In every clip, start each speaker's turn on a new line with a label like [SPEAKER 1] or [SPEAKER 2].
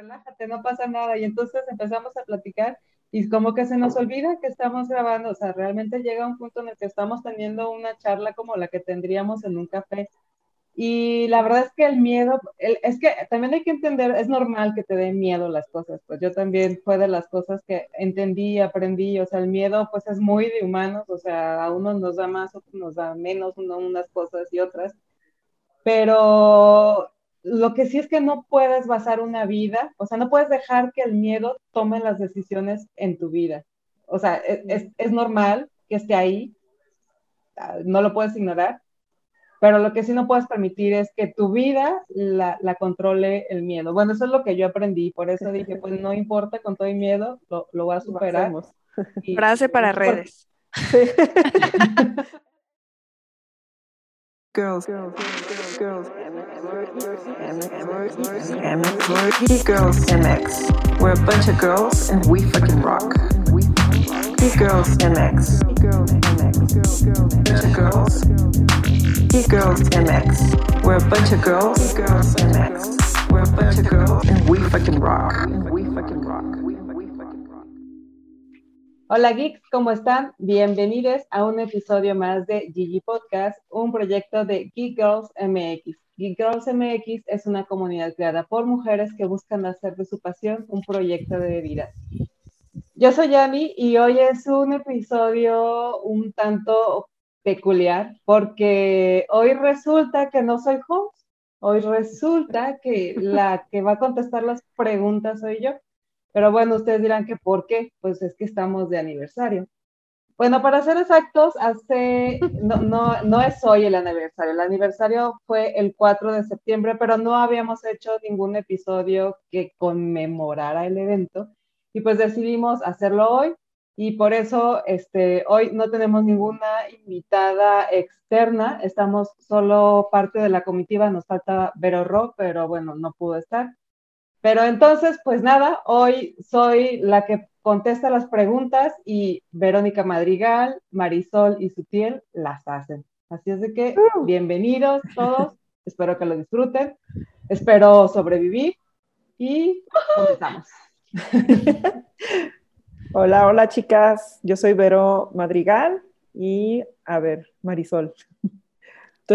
[SPEAKER 1] relájate, no pasa nada. Y entonces empezamos a platicar y como que se nos olvida que estamos grabando, o sea, realmente llega un punto en el que estamos teniendo una charla como la que tendríamos en un café. Y la verdad es que el miedo, es que también hay que entender, es normal que te den miedo las cosas, pues yo también fue de las cosas que entendí, aprendí, o sea, el miedo pues es muy de humanos, o sea, a unos nos da más, otros nos da menos, uno, unas cosas y otras, pero lo que sí es que no puedes basar una vida, o sea, no puedes dejar que el miedo tome las decisiones en tu vida. O sea, e, es, normal que esté ahí, ah, no lo puedes ignorar, pero lo que sí no puedes permitir es que tu vida la, controle el miedo. Bueno, eso es lo que yo aprendí, por eso dije, pues no importa, con todo el miedo, lo, lo voy a superar.
[SPEAKER 2] Frase para redes. girls, girls, girls, girls, Girls girls, MX. We're a bunch of girls and we fucking rock. Geek Girls MX. Bunch of girls. Geek Girls MX. We're a bunch of girls. Girls MX. We're a bunch of girls and we. We fucking rock.
[SPEAKER 1] Hola geeks, ¿cómo están? Bienvenidos a un episodio más de Gigi Podcast, un proyecto de Geek Girls MX. Geek Girls MX es una comunidad creada por mujeres que buscan hacer de su pasión un proyecto de vida. Yo soy Yami y hoy es un episodio un tanto peculiar porque hoy resulta que no soy host, hoy resulta que la que va a contestar las preguntas soy yo. Pero bueno, ustedes dirán que por qué, pues es que estamos de aniversario. Bueno, para ser exactos, hace, no, no, no es hoy el aniversario, el aniversario fue el 4 de septiembre, pero no habíamos hecho ningún episodio que conmemorara el evento. Y pues decidimos hacerlo hoy. Y por eso este, hoy no tenemos ninguna invitada externa, estamos solo parte de la comitiva, nos falta Vero Ro, pero bueno, no pudo estar. Pero entonces, pues nada, hoy soy la que contesta las preguntas y Verónica Madrigal, Marisol y Sutiel las hacen. Así es de que uh. bienvenidos todos, espero que lo disfruten, espero sobrevivir y comenzamos.
[SPEAKER 3] hola, hola chicas, yo soy Vero Madrigal y a ver, Marisol.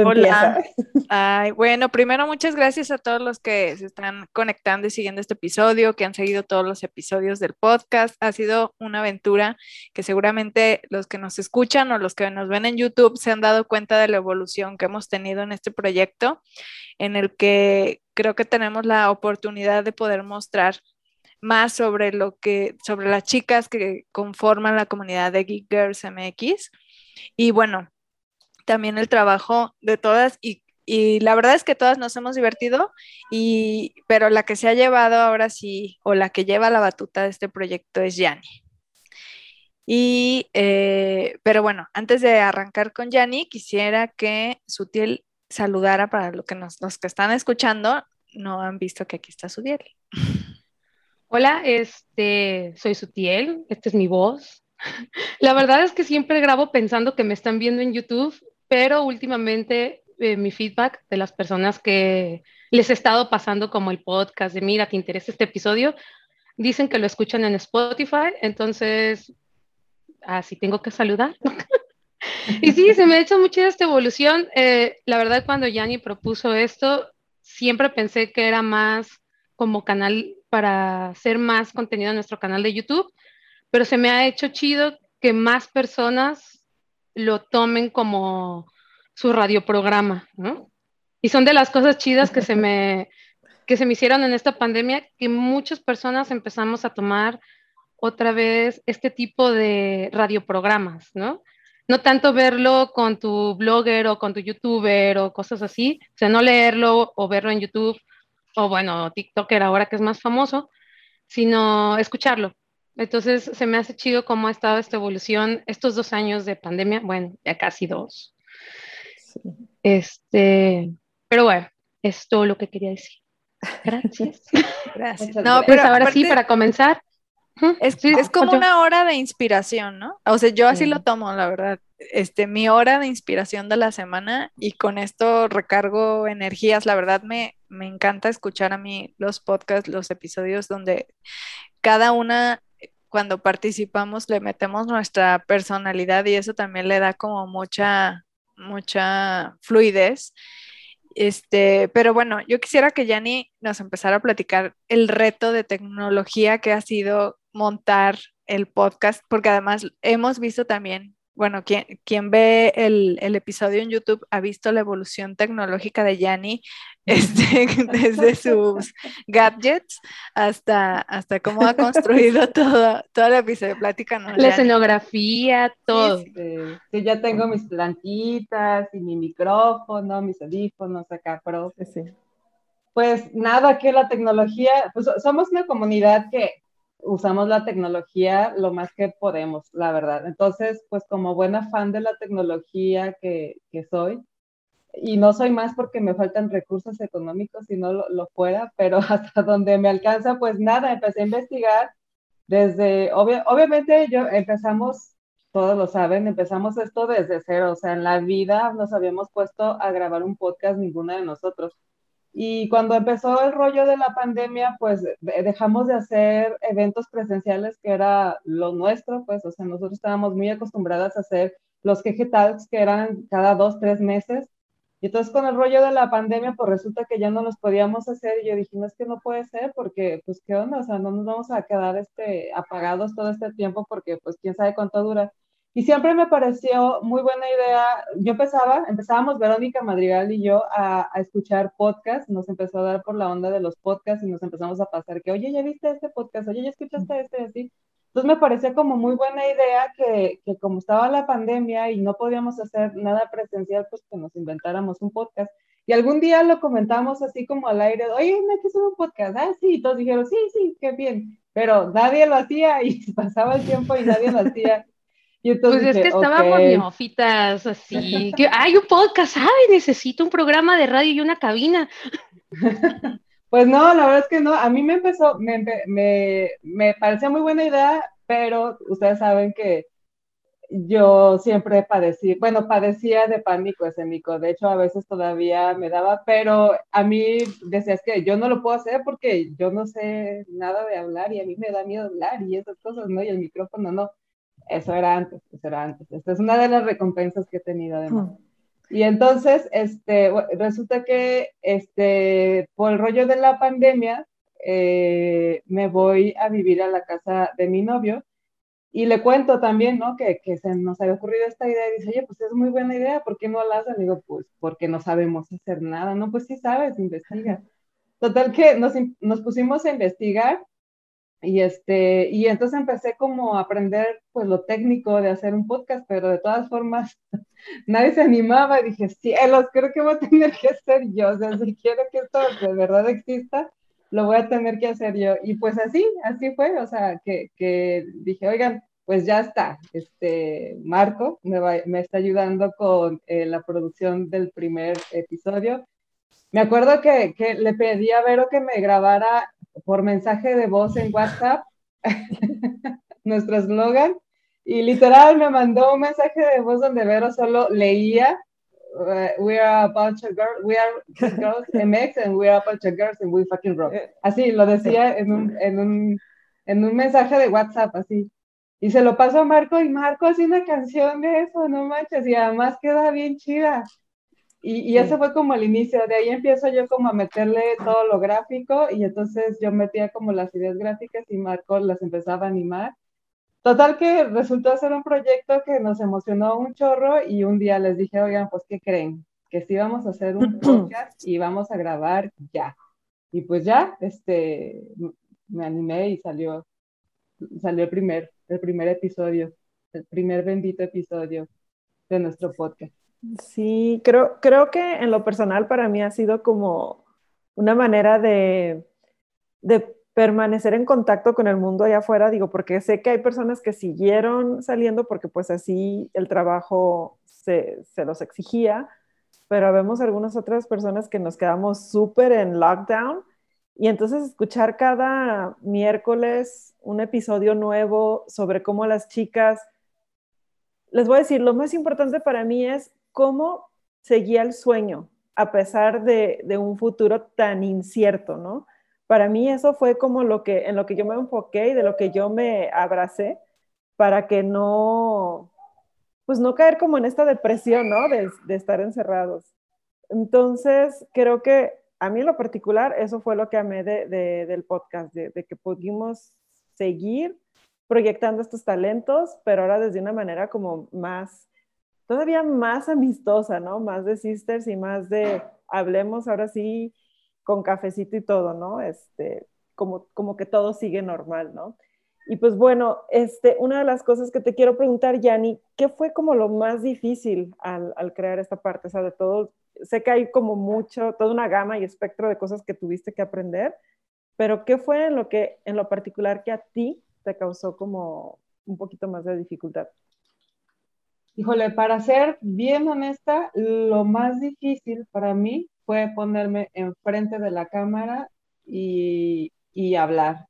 [SPEAKER 2] Hola. Ay, bueno, primero muchas gracias a todos los que se están conectando y siguiendo este episodio, que han seguido todos los episodios del podcast. Ha sido una aventura que seguramente los que nos escuchan o los que nos ven en YouTube se han dado cuenta de la evolución que hemos tenido en este proyecto, en el que creo que tenemos la oportunidad de poder mostrar más sobre lo que, sobre las chicas que conforman la comunidad de Geek Girls MX. Y bueno, también el trabajo de todas y, la verdad es que todas nos hemos divertido, y, pero la que se ha llevado ahora sí, o la que lleva la batuta de este proyecto es Yani. Y, eh, pero bueno, antes de arrancar con Yani, quisiera que Sutil saludara para lo que nos, los que están escuchando, no han visto que aquí está Sutiel.
[SPEAKER 4] Hola, este, soy Sutiel, esta es mi voz. La verdad es que siempre grabo pensando que me están viendo en YouTube pero últimamente eh, mi feedback de las personas que les he estado pasando como el podcast de mira, ¿te interesa este episodio? Dicen que lo escuchan en Spotify, entonces así tengo que saludar. y sí, se me ha hecho mucha esta evolución. Eh, la verdad, cuando Yanni propuso esto, siempre pensé que era más como canal para hacer más contenido en nuestro canal de YouTube, pero se me ha hecho chido que más personas lo tomen como su radioprograma, ¿no? Y son de las cosas chidas que se me, que se me hicieron en esta pandemia, que muchas personas empezamos a tomar otra vez este tipo de radioprogramas, ¿no? No tanto verlo con tu blogger o con tu youtuber o cosas así, o sea, no leerlo o verlo en YouTube o bueno, TikToker ahora que es más famoso, sino escucharlo, entonces se me hace chido cómo ha estado esta evolución estos dos años de pandemia, bueno, ya casi dos. Este, pero bueno, es todo lo que quería decir. Gracias. Gracias. No, pero ahora sí, para comenzar.
[SPEAKER 2] Es, es como una hora de inspiración, ¿no? O sea, yo así lo tomo, la verdad. Este, mi hora de inspiración de la semana y con esto recargo energías. La verdad me, me encanta escuchar a mí los podcasts, los episodios donde cada una cuando participamos le metemos nuestra personalidad y eso también le da como mucha, mucha fluidez. Este, pero bueno, yo quisiera que Yanni nos empezara a platicar el reto de tecnología que ha sido montar el podcast, porque además hemos visto también bueno, quien, quien ve el, episodio en YouTube ha visto la evolución tecnológica de Yanni este, desde sus gadgets hasta, hasta cómo ha construido todo, todo el episodio. Platícanos.
[SPEAKER 4] La escenografía, todo.
[SPEAKER 1] Sí, ya tengo mis plantitas y mi micrófono, mis audífonos acá, pero sí. Pues nada, que la tecnología, pues somos una comunidad que usamos la tecnología lo más que podemos, la verdad. Entonces, pues como buena fan de la tecnología que, que soy, y no soy más porque me faltan recursos económicos, si no lo, fuera, pero hasta donde me alcanza, pues nada, empecé a investigar desde, obviamente yo empezamos, todos lo saben, empezamos esto desde cero, o sea, en la vida nos habíamos puesto a grabar un podcast ninguna de nosotros. Y cuando empezó el rollo de la pandemia, pues dejamos de hacer eventos presenciales, que era lo nuestro, pues, o sea, nosotros estábamos muy acostumbradas a hacer los que Talks, que eran cada dos, tres meses. Y entonces con el rollo de la pandemia, pues resulta que ya no los podíamos hacer. Y yo dije, no es que no puede ser, porque, pues, ¿qué onda? O sea, no nos vamos a quedar este, apagados todo este tiempo, porque, pues, quién sabe cuánto dura. Y siempre me pareció muy buena idea. Yo empezaba, empezábamos Verónica Madrigal y yo a, escuchar podcasts, nos empezó a dar por la onda de los podcasts y nos empezamos a pasar que, oye, ¿ya viste este podcast? Oye, ¿ya escuchaste este? Así. Entonces me parecía como muy buena idea que, que como estaba la pandemia y no podíamos hacer nada presencial, pues que nos inventáramos un podcast. Y algún día lo comentamos así como al aire, oye, hay que hacer un podcast. Ah, sí, y todos dijeron, sí, sí, qué bien. Pero nadie lo hacía y pasaba el tiempo y nadie lo hacía
[SPEAKER 4] pues es que estábamos neófitas, así. Que, Hay un podcast, ¿sabes? Necesito un programa de radio y una cabina.
[SPEAKER 1] pues no, la verdad es que no. A mí me empezó, me, me, me parecía muy buena idea, pero ustedes saben que yo siempre padecí, bueno, padecía de pánico escénico, de hecho a veces todavía me daba, pero a mí decías que yo no lo puedo hacer porque yo no sé nada de hablar y a mí me da miedo hablar y esas cosas, ¿no? Y el micrófono no. Eso era antes, eso era antes. Esta es una de las recompensas que he tenido además. Hmm. Y entonces, este, resulta que este, por el rollo de la pandemia, eh, me voy a vivir a la casa de mi novio y le cuento también, ¿no? Que, que, se nos había ocurrido esta idea y dice, oye, pues es muy buena idea, ¿por qué no la hacen? digo, pues porque no sabemos hacer nada, ¿no? Pues sí sabes, investiga. Total que nos, nos pusimos a investigar y, este, y entonces empecé como a aprender pues lo técnico de hacer un podcast, pero de todas formas nadie se animaba y dije, cielos, creo que voy a tener que hacer yo, o sea, si quiero que esto de verdad exista, lo voy a tener que hacer yo. Y pues así, así fue, o sea, que, que dije, oigan, pues ya está, este, Marco me, me está ayudando con eh, la producción del primer episodio. Me acuerdo que, que le pedí a Vero que me grabara por mensaje de voz en WhatsApp nuestro eslogan y literal me mandó un mensaje de voz donde Vero solo leía uh, we are a bunch of girls, we are girls MX and we are a bunch of girls and we fucking rock. Así lo decía en un, en un, en un mensaje de WhatsApp, así. Y se lo pasó a Marco y Marco hace una canción de eso, no manches, y además queda bien chida. Y, y ese fue como el inicio, de ahí empiezo yo como a meterle todo lo gráfico y entonces yo metía como las ideas gráficas y Marco las empezaba a animar. Total que resultó ser un proyecto que nos emocionó un chorro y un día les dije, oigan, pues ¿qué creen? Que sí vamos a hacer un podcast y vamos a grabar ya. Y pues ya, este, me animé y salió, salió el primer, el primer episodio, el primer bendito episodio de nuestro podcast.
[SPEAKER 3] Sí, creo, creo que en lo personal para mí ha sido como una manera de, de permanecer en contacto con el mundo allá afuera, digo, porque sé que hay personas que siguieron saliendo porque pues así el trabajo se, se los exigía, pero vemos algunas otras personas que nos quedamos súper en lockdown. Y entonces escuchar cada miércoles un episodio nuevo sobre cómo las chicas, les voy a decir, lo más importante para mí es cómo seguía el sueño. a pesar de, un futuro tan incierto, ¿no? Para mí eso fue como lo que, en lo que yo me enfoqué y de lo que yo me abracé para que no, pues no caer como en esta depresión, ¿no? De, de estar encerrados. Entonces, creo que a mí en lo particular, eso fue lo que amé de, del podcast, de, que pudimos seguir proyectando estos talentos, pero ahora desde una manera como más, todavía más amistosa, ¿no? Más de sisters y más de hablemos ahora sí con cafecito y todo, ¿no? Este, como, como que todo sigue normal, ¿no? Y pues bueno, este, una de las cosas que te quiero preguntar, Yanni, ¿qué fue como lo más difícil al, al crear esta parte? O sea, de todo, sé que hay como mucho, toda una gama y espectro de cosas que tuviste que aprender, pero ¿qué fue en lo que, en lo particular que a ti te causó como un poquito más de dificultad?
[SPEAKER 1] Híjole, para ser bien honesta, lo más difícil para mí fue ponerme enfrente de la cámara y, y hablar,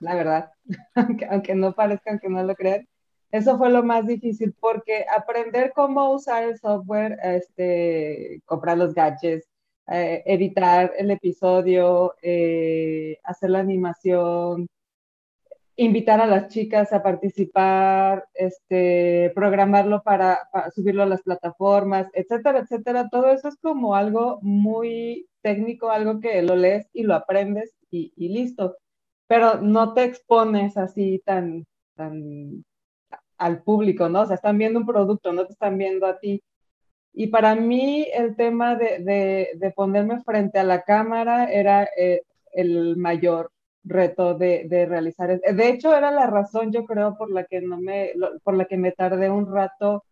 [SPEAKER 1] la verdad, aunque, no parezca, aunque no lo crean. Eso fue lo más difícil porque aprender cómo usar el software, este, comprar los gadgets, eh, editar el episodio, eh, hacer la animación, invitar a las chicas a participar, este, programarlo para, subirlo a las plataformas, etcétera, etcétera. Todo eso es como algo muy técnico, algo que lo lees y lo aprendes y, listo. Pero no te expones así tan, al público, ¿no? O sea, están viendo un producto, no te están viendo a ti. Y para mí el tema de, de, ponerme frente a la cámara era eh, el mayor reto de, de, realizar. De hecho, era la razón, yo creo, por la que no me, por la que me tardé un rato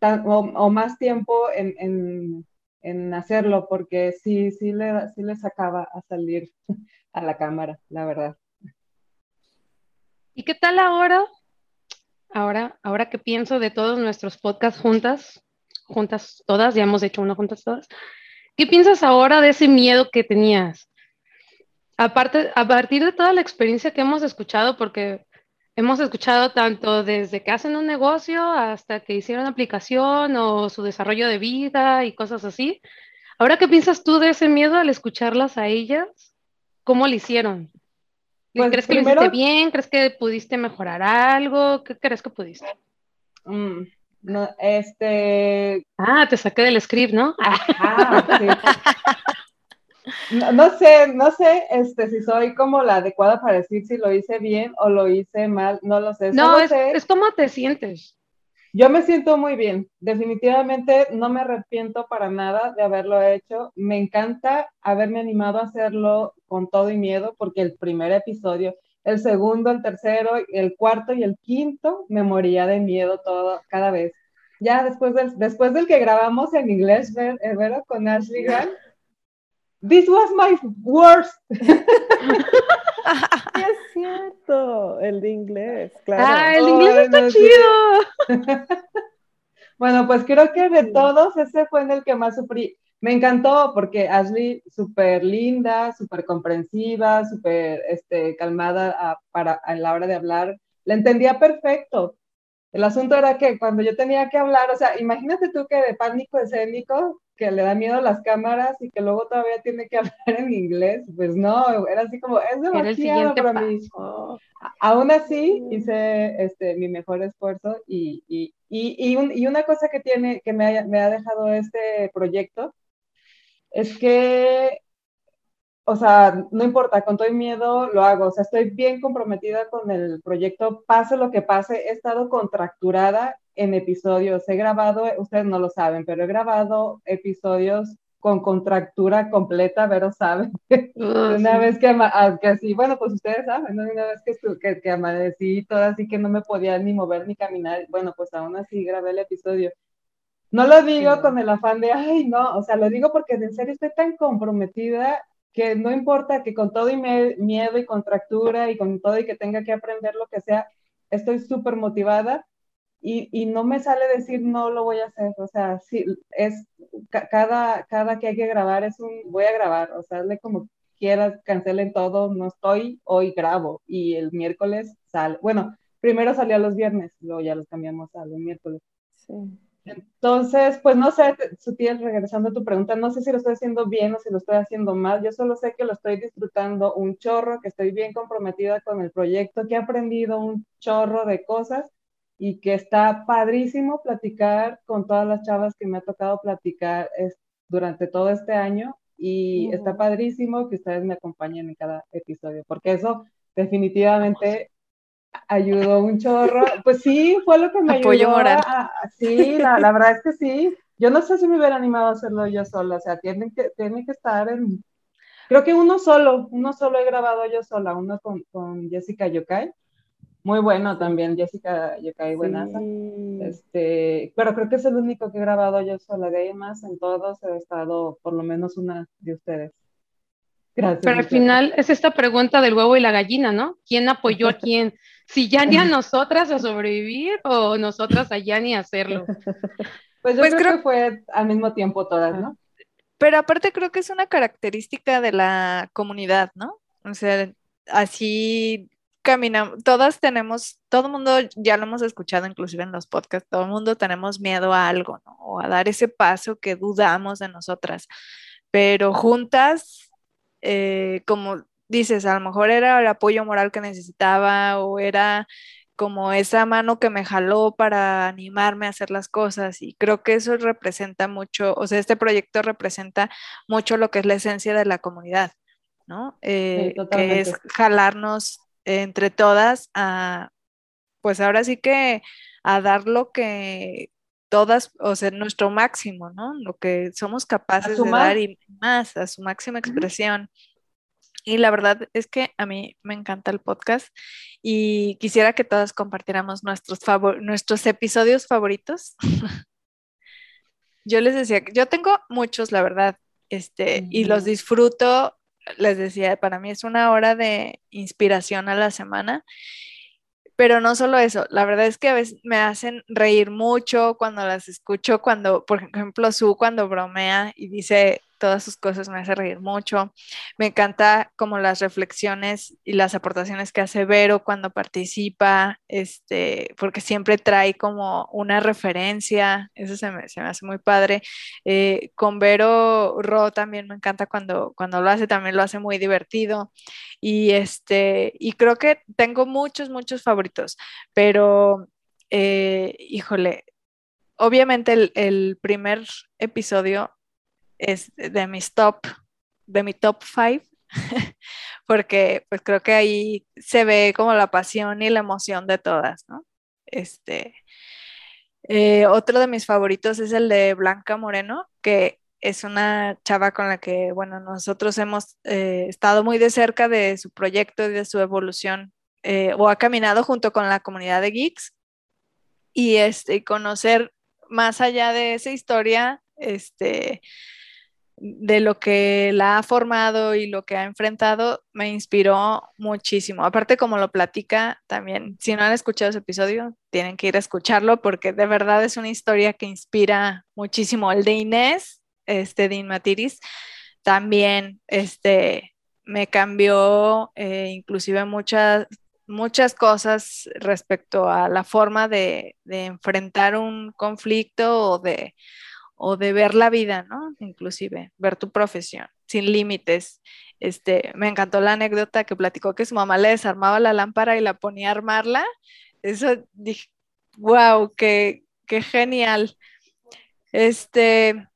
[SPEAKER 1] o, más tiempo en, en, en, hacerlo, porque sí, sí le, sí le sacaba a salir a la cámara, la verdad.
[SPEAKER 4] ¿Y qué tal ahora? Ahora, ahora que pienso de todos nuestros podcasts juntas, juntas todas, ya hemos hecho uno juntas todas, ¿qué piensas ahora de ese miedo que tenías? Aparte, a partir de toda la experiencia que hemos escuchado, porque hemos escuchado tanto desde que hacen un negocio hasta que hicieron aplicación o su desarrollo de vida y cosas así. Ahora, ¿qué piensas tú de ese miedo al escucharlas a ellas? ¿Cómo lo hicieron? Pues ¿Crees que lo hiciste bien? ¿Crees que pudiste mejorar algo? ¿Qué crees que pudiste?
[SPEAKER 1] Mm, no, este...
[SPEAKER 4] Ah, te saqué del script, ¿no?
[SPEAKER 1] no, sé, no sé este, si soy como la adecuada para decir si lo hice bien o lo hice mal, no lo sé.
[SPEAKER 4] No, es, es cómo te sientes.
[SPEAKER 1] Yo me siento muy bien, definitivamente no me arrepiento para nada de haberlo hecho. Me encanta haberme animado a hacerlo con todo y miedo, porque el primer episodio, el segundo, el tercero, el cuarto y el quinto me moría de miedo todo, cada vez. Ya después del, después del que grabamos en inglés, ¿ver, eh, con Ashley Grant, This was my worst.
[SPEAKER 3] es cierto, el de inglés, claro.
[SPEAKER 4] Ah, el inglés está chido.
[SPEAKER 1] bueno, pues creo que de todos ese fue en el que más sufrí. Me encantó porque Ashley súper linda, súper comprensiva, súper este, calmada a, para, a la hora de hablar. La entendía perfecto. El asunto era que cuando yo tenía que hablar, o sea, imagínate tú que de pánico escénico, que le da miedo las cámaras y que luego todavía tiene que hablar en inglés, pues no, era así como, es demasiado para mí. Aún así, hice este, mi mejor esfuerzo y, y, y, y, una cosa que tiene, que me me ha dejado este proyecto, es que o sea, no importa, con todo el miedo lo hago, o sea, estoy bien comprometida con el proyecto, pase lo que pase, he estado contracturada en episodios, he grabado, ustedes no lo saben, pero he grabado episodios con contractura completa, Vero sabe, ah, una vez que, ah, que así, bueno, pues ustedes saben, una vez que, que, que amanecí toda así que no me podía ni mover ni caminar, bueno, pues aún así grabé el episodio. No lo digo con el afán de, ay, no, o sea, lo digo porque en serio estoy tan comprometida que no importa que con todo y miedo y contractura y con todo y que tenga que aprender lo que sea, estoy súper motivada y, y, no me sale decir no lo voy a hacer, o sea, sí, es cada, cada que hay que grabar es un voy a grabar, o sea, hazle como quieras, cancelen todo, no estoy, hoy grabo y el miércoles sale, bueno, primero salía los viernes, luego ya los cambiamos a los miércoles. Sí. Entonces, pues no sé, Sutil, regresando a tu pregunta, no sé si lo estoy haciendo bien o si lo estoy haciendo mal. Yo solo sé que lo estoy disfrutando un chorro, que estoy bien comprometida con el proyecto, que he aprendido un chorro de cosas y que está padrísimo platicar con todas las chavas que me ha tocado platicar durante todo este año y está padrísimo que ustedes me acompañen en cada episodio, porque eso definitivamente ayudó un chorro. Pues sí, fue lo que me
[SPEAKER 2] Apoyo moral.
[SPEAKER 1] sí, la, verdad es que sí. Yo no sé si me hubiera animado a hacerlo yo sola, o sea, tienen que, tienen que estar en... Creo que uno solo, uno solo he grabado yo sola, uno con, con Jessica Yokai. Muy bueno también, Jessica Yokai, buenas. Este, pero creo que es el único que he grabado yo sola. De ahí más, en todos he estado por lo menos una de ustedes.
[SPEAKER 4] Gracias. Pero al final es esta pregunta del huevo y la gallina, ¿no? ¿Quién apoyó a quién? Si ya ni a nosotras a sobrevivir o nosotras a ni a hacerlo.
[SPEAKER 1] Pues yo pues creo, que fue al mismo tiempo todas, ¿no?
[SPEAKER 2] Pero aparte creo que es una característica de la comunidad, ¿no? O sea, así caminamos, todas tenemos, todo el mundo, ya lo hemos escuchado inclusive en los podcasts, todo el mundo tenemos miedo a algo, ¿no? O a dar ese paso que dudamos de nosotras. Pero juntas, eh, como dices, a lo mejor era el apoyo moral que necesitaba o era como esa mano que me jaló para animarme a hacer las cosas y creo que eso representa mucho, o sea, este proyecto representa mucho lo que es la esencia de la comunidad, ¿no? Eh, que es jalarnos entre todas a, pues ahora sí que a dar lo que todas, o sea, nuestro máximo, ¿no? Lo que somos capaces de dar y más, a su máxima expresión. Y la verdad es que a mí me encanta el podcast y quisiera que todas compartiéramos nuestros, nuestros episodios favoritos. yo les decía, yo tengo muchos, la verdad, este, y los disfruto. Les decía, para mí es una hora de inspiración a la semana. Pero no solo eso, la verdad es que a veces me hacen reír mucho cuando las escucho, cuando, por ejemplo, Su cuando bromea y dice todas sus cosas me hace reír mucho. Me encanta como las reflexiones y las aportaciones que hace Vero cuando participa, este, porque siempre trae como una referencia, eso se me, hace muy padre. Eh, con Vero Ro también me encanta cuando, cuando lo hace, también lo hace muy divertido. Y, este, y creo que tengo muchos, muchos favoritos, pero, eh, híjole, obviamente el primer episodio es de mis top, de mi top five, porque pues creo que ahí se ve como la pasión y la emoción de todas, ¿no? Este, eh, otro de mis favoritos es el de Blanca Moreno, que es una chava con la que, bueno, nosotros hemos eh, estado muy de cerca de su proyecto y de su evolución, eh, o ha caminado junto con la comunidad de geeks, y este, conocer más allá de esa historia, este, de lo que la ha formado y lo que ha enfrentado me inspiró muchísimo. Aparte, como lo platica también, si no han escuchado ese episodio, tienen que ir a escucharlo porque de verdad es una historia que inspira muchísimo. El de Inés, este, de Inmatiris, también este, me cambió eh, inclusive muchas, muchas cosas respecto a la forma de, de enfrentar un conflicto o de o de ver la vida, ¿no? Inclusive, ver tu profesión sin límites. Este, me encantó la anécdota que platicó que su mamá le desarmaba la lámpara y la ponía a armarla. Eso dije, wow, qué, qué genial. Este,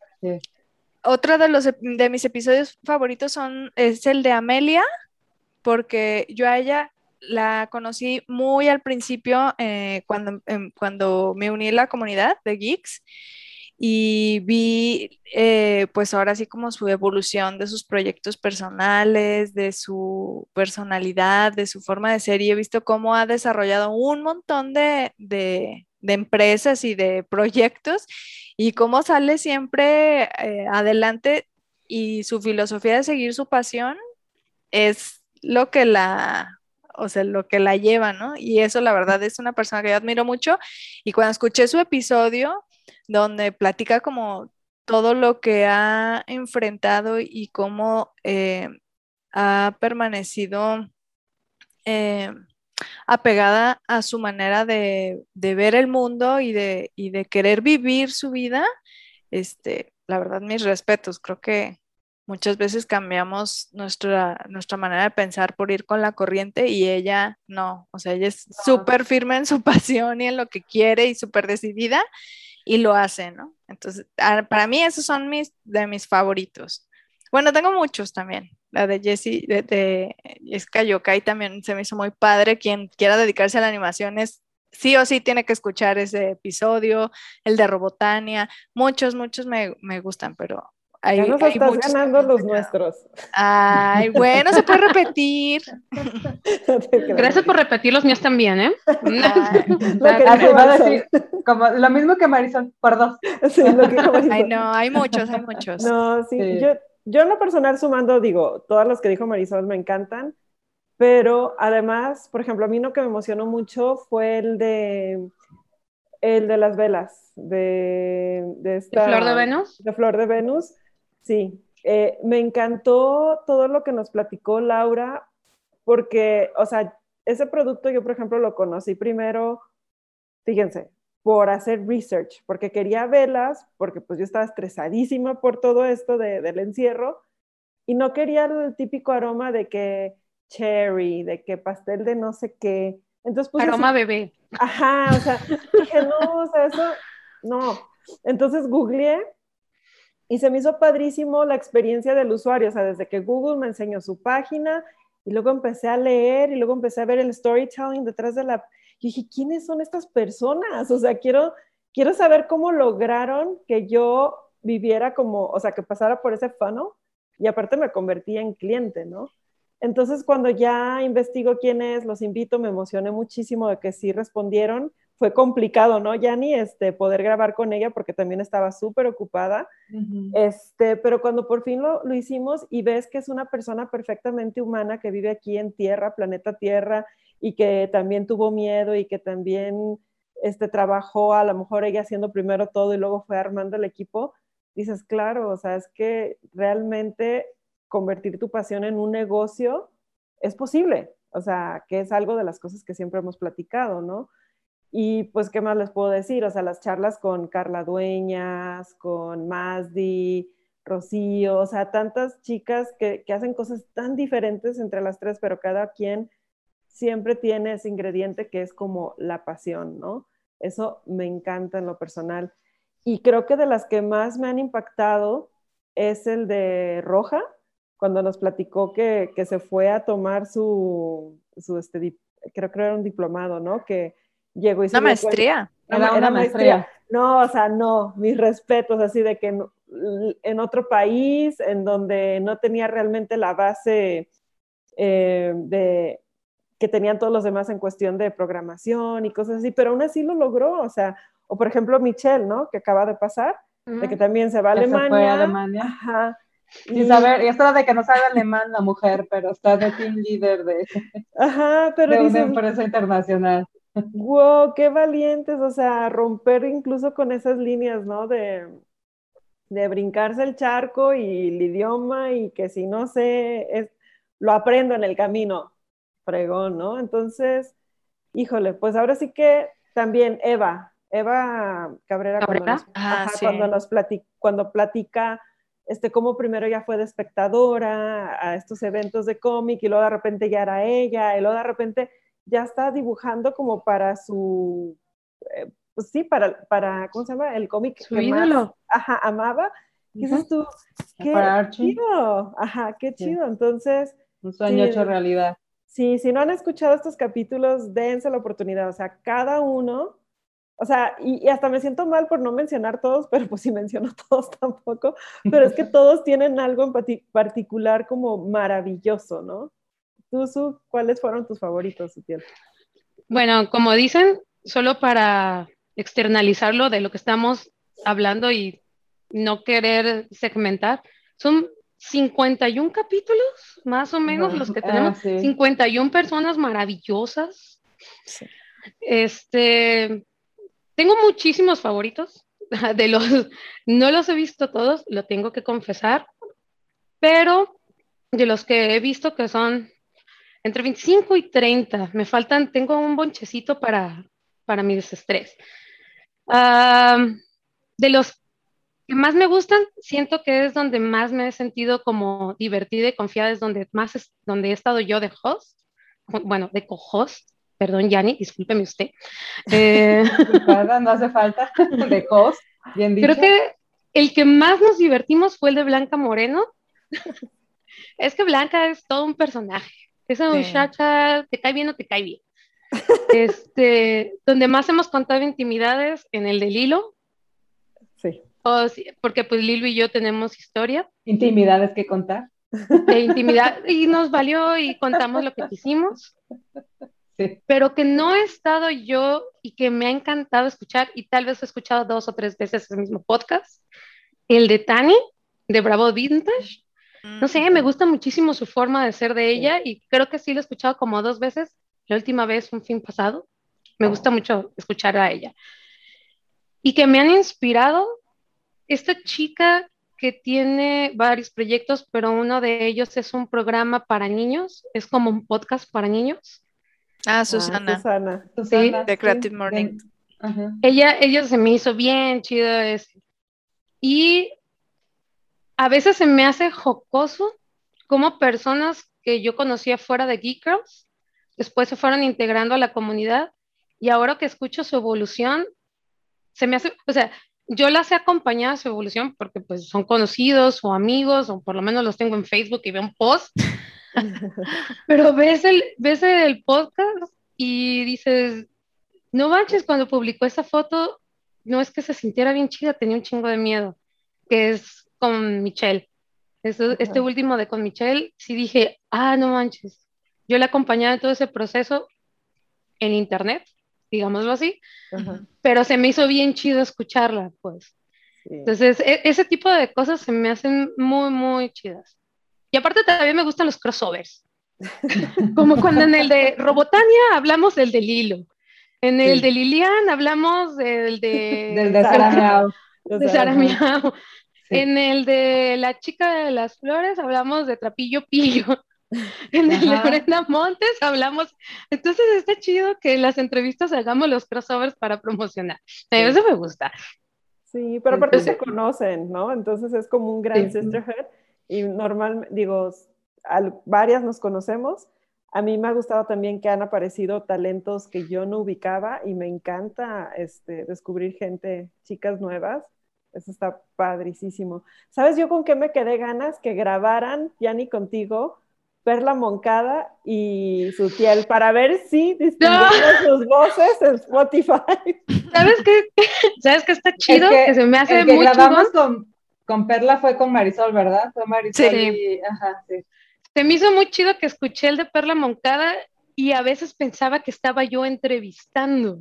[SPEAKER 2] otro de los de mis episodios favoritos son es el de Amelia, porque yo a ella la conocí muy al principio eh, cuando, em, cuando me uní a la comunidad de geeks y vi eh, pues ahora sí como su evolución de sus proyectos personales, de su personalidad, de su forma de ser y he visto cómo ha desarrollado un montón de, de, empresas y de proyectos y cómo sale siempre eh, adelante y su filosofía de seguir su pasión es lo que la, o sea, lo que la lleva, ¿no? Y eso la verdad es una persona que yo admiro mucho y cuando escuché su episodio, donde platica como todo lo que ha enfrentado y cómo eh, ha permanecido eh, apegada a su manera de, ver el mundo y de, y de querer vivir su vida, este, la verdad, mis respetos. Creo que muchas veces cambiamos nuestra, nuestra manera de pensar por ir con la corriente y ella no, o sea, ella es súper firme en su pasión y en lo que quiere y súper decidida y lo hace, ¿no? Entonces, ah, para mí esos son mis, de mis favoritos. Bueno, tengo muchos también. La de Jessie, de, de Jessica Yokai también se me hizo muy padre. Quien quiera dedicarse a la animación es sí o sí tiene que escuchar ese episodio, el de Robotania. Muchos, muchos me, me gustan, pero
[SPEAKER 3] hay, ya nos estás ganando los nuestros.
[SPEAKER 2] Ay, bueno, se puede repetir.
[SPEAKER 4] Gracias por repetir los míos también, ¿eh?
[SPEAKER 1] lo, va a decir, como, lo mismo que Marisol, por dos.
[SPEAKER 2] Sí, lo que Ay, no, hay muchos, hay muchos.
[SPEAKER 3] No, sí, sí. Yo, yo en lo personal sumando, digo, todas las que dijo Marisol me encantan, pero además, por ejemplo, a mí lo que me emocionó mucho fue el de el de las velas, de, de esta...
[SPEAKER 4] ¿De Flor de Venus?
[SPEAKER 3] De Flor de Venus, sí. Eh, me encantó todo lo que nos platicó Laura, porque, o sea, ese producto yo, por ejemplo, lo conocí primero, fíjense, por hacer research, porque quería velas, porque pues yo estaba estresadísima por todo esto del encierro y no quería el típico aroma de que cherry, de que pastel de no sé qué. Entonces,
[SPEAKER 4] aroma bebé.
[SPEAKER 3] Ajá, o sea, dije, no, o sea, eso, no. Entonces googleé y se me hizo padrísimo la experiencia del usuario, o sea, desde que Google me enseñó su página y luego empecé a leer y luego empecé a ver el storytelling detrás de la y dije, ¿quiénes son estas personas? O sea, quiero, quiero saber cómo lograron que yo viviera como, o sea, que pasara por ese funnel y aparte me convertí en cliente, ¿no? Entonces, cuando ya investigo quién es, los invito, me emocioné muchísimo de que sí respondieron. Fue complicado, ¿no, ni este, poder grabar con ella porque también estaba súper ocupada. este, pero cuando por fin lo, lo, hicimos y ves que es una persona perfectamente humana que vive aquí en Tierra, planeta Tierra, y que también tuvo miedo y que también este, trabajó a lo mejor ella haciendo primero todo y luego fue armando el equipo, dices, claro, o sea, es que realmente convertir tu pasión en un negocio es posible, o sea, que es algo de las cosas que siempre hemos platicado, ¿no? Y pues, ¿qué más les puedo decir? O sea, las charlas con Carla Dueñas, con Mazdi, Rocío, o sea, tantas chicas que, que hacen cosas tan diferentes entre las tres, pero cada quien siempre tiene ese ingrediente que es como la pasión, ¿no? Eso me encanta en lo personal. Y creo que de las que más me han impactado es el de Roja, cuando nos platicó que, se fue a tomar su, su este, creo que era un diplomado, ¿no? Que llegó y
[SPEAKER 2] se... Una maestría.
[SPEAKER 3] Era, una maestría. No, o sea, no, mis respetos, así de que en, en otro país, en donde no tenía realmente la base eh, de, que tenían todos los demás en cuestión de programación y cosas así, pero aún así lo logró, o sea, o por ejemplo Michelle, ¿no? Que acaba de pasar, de que también se va a Alemania. Se fue a
[SPEAKER 1] Alemania. Ajá. Y saber, y esto de que no sabe alemán la mujer, pero está de team leader de,
[SPEAKER 3] Ajá, pero
[SPEAKER 1] de una empresa internacional.
[SPEAKER 3] Wow, qué valientes, o sea, romper incluso con esas líneas, ¿no? De, de brincarse el charco y el idioma y que si no sé, es, lo aprendo en el camino fregón, ¿no? Entonces, híjole, pues ahora sí que también Eva, Eva Cabrera, Cuando, nos, ah, platica, cuando platica este, cómo primero ya fue de espectadora a estos eventos de cómic y luego de repente ya era ella y luego de repente ya está dibujando como para su, eh, pues sí, para, para, ¿cómo se llama? El cómic
[SPEAKER 4] su que ídolo.
[SPEAKER 3] ajá, amaba. ¿Qué dices tú? Qué chido, ajá, qué chido. Entonces...
[SPEAKER 1] Un sueño hecho realidad.
[SPEAKER 3] Sí, si no han escuchado estos capítulos, dense la oportunidad. O sea, cada uno, o sea, y, hasta me siento mal por no mencionar todos, pero pues si menciono todos tampoco, pero es que todos tienen algo en particular como maravilloso, ¿no? Tú, Su, ¿cuáles fueron tus favoritos, Sutiel?
[SPEAKER 4] Bueno, como dicen, solo para externalizarlo de lo que estamos hablando y no querer segmentar, son 51 capítulos, más o menos, los que tenemos. 51 ah, personas maravillosas. Este, tengo muchísimos favoritos. De los, no los he visto todos, lo tengo que confesar, pero de los que he visto que son entre 25 y 30. Me faltan, tengo un bonchecito para, para mi desestrés. de los que más me gustan, siento que es donde más me he sentido como divertida y confiada, es donde más es, donde he estado yo de host, bueno, de co-host, perdón, Yanni, discúlpeme usted.
[SPEAKER 1] Eh, no hace falta, de host, bien dicho.
[SPEAKER 4] Creo que el que más nos divertimos fue el de Blanca Moreno. es que Blanca es todo un personaje. Esa muchacha te cae bien o te cae bien. Este, donde más hemos contado intimidades en el de Lilo.
[SPEAKER 3] Sí.
[SPEAKER 4] porque pues Lilo y yo tenemos historia.
[SPEAKER 1] Intimidades que contar.
[SPEAKER 4] De intimidad. Y nos valió y contamos lo que quisimos. Sí. Pero que no he estado yo y que me ha encantado escuchar, y tal vez he escuchado dos o tres veces el mismo podcast, el de Tani, de Bravo Vintage, no sé, me gusta muchísimo su forma de ser de ella y creo que sí lo he escuchado como dos veces. La última vez, un fin pasado. Me gusta mucho escuchar a ella. Y que me han inspirado esta chica que tiene varios proyectos, pero uno de ellos es un programa para niños, es como un podcast para niños.
[SPEAKER 2] Ah, ah Susana.
[SPEAKER 3] Susana.
[SPEAKER 2] Sí, de Creative Morning.
[SPEAKER 4] Ella, ella se me hizo bien chido ese. Y a veces se me hace jocoso como personas que yo conocía fuera de Geek Girls, después se fueron integrando a la comunidad y ahora que escucho su evolución, se me hace, o sea, yo las he acompañado a su evolución porque pues son conocidos o amigos o por lo menos los tengo en Facebook y veo un post, pero ves el, ves el podcast y dices, no manches, cuando publicó esa foto, no es que se sintiera bien chida, tenía un chingo de miedo, que es con Michelle. este último de con Michelle, sí dije, ah, no manches. Yo le acompañaba en todo ese proceso en internet, digámoslo así, pero se me hizo bien chido escucharla, pues. Entonces, e, ese tipo de cosas se me hacen muy, muy chidas. Y aparte también me gustan los crossovers. Como cuando en el de Robotania hablamos del de Lilo. En el de Lilian hablamos del de...
[SPEAKER 1] del de
[SPEAKER 4] De En el de la chica de las flores hablamos de trapillo pillo. En el de Brenda Montes hablamos. Entonces está chido que en las entrevistas hagamos los crossovers para promocionar. Eso me gusta.
[SPEAKER 3] Sí, pero aparte se conocen, ¿no? Entonces es como un gran sisterhood. Y normal, digo, varias nos conocemos. A mí me ha gustado también que han aparecido talentos que yo no ubicaba y me encanta este, descubrir gente, chicas nuevas eso está padricísimo. ¿Sabes yo con qué me quedé ganas? Que grabaran, Yanni, contigo, Perla Moncada y Sutiel para ver si distinguimos sus voces en Spotify.
[SPEAKER 4] ¿Sabes qué? ¿Sabes qué está chido? que, se me hace el que grabamos
[SPEAKER 1] con, con, Perla fue con Marisol, ¿verdad? Fue Marisol sí. Ajá, sí.
[SPEAKER 4] Se me hizo muy chido que escuché el de Perla Moncada y a veces pensaba que estaba yo entrevistando.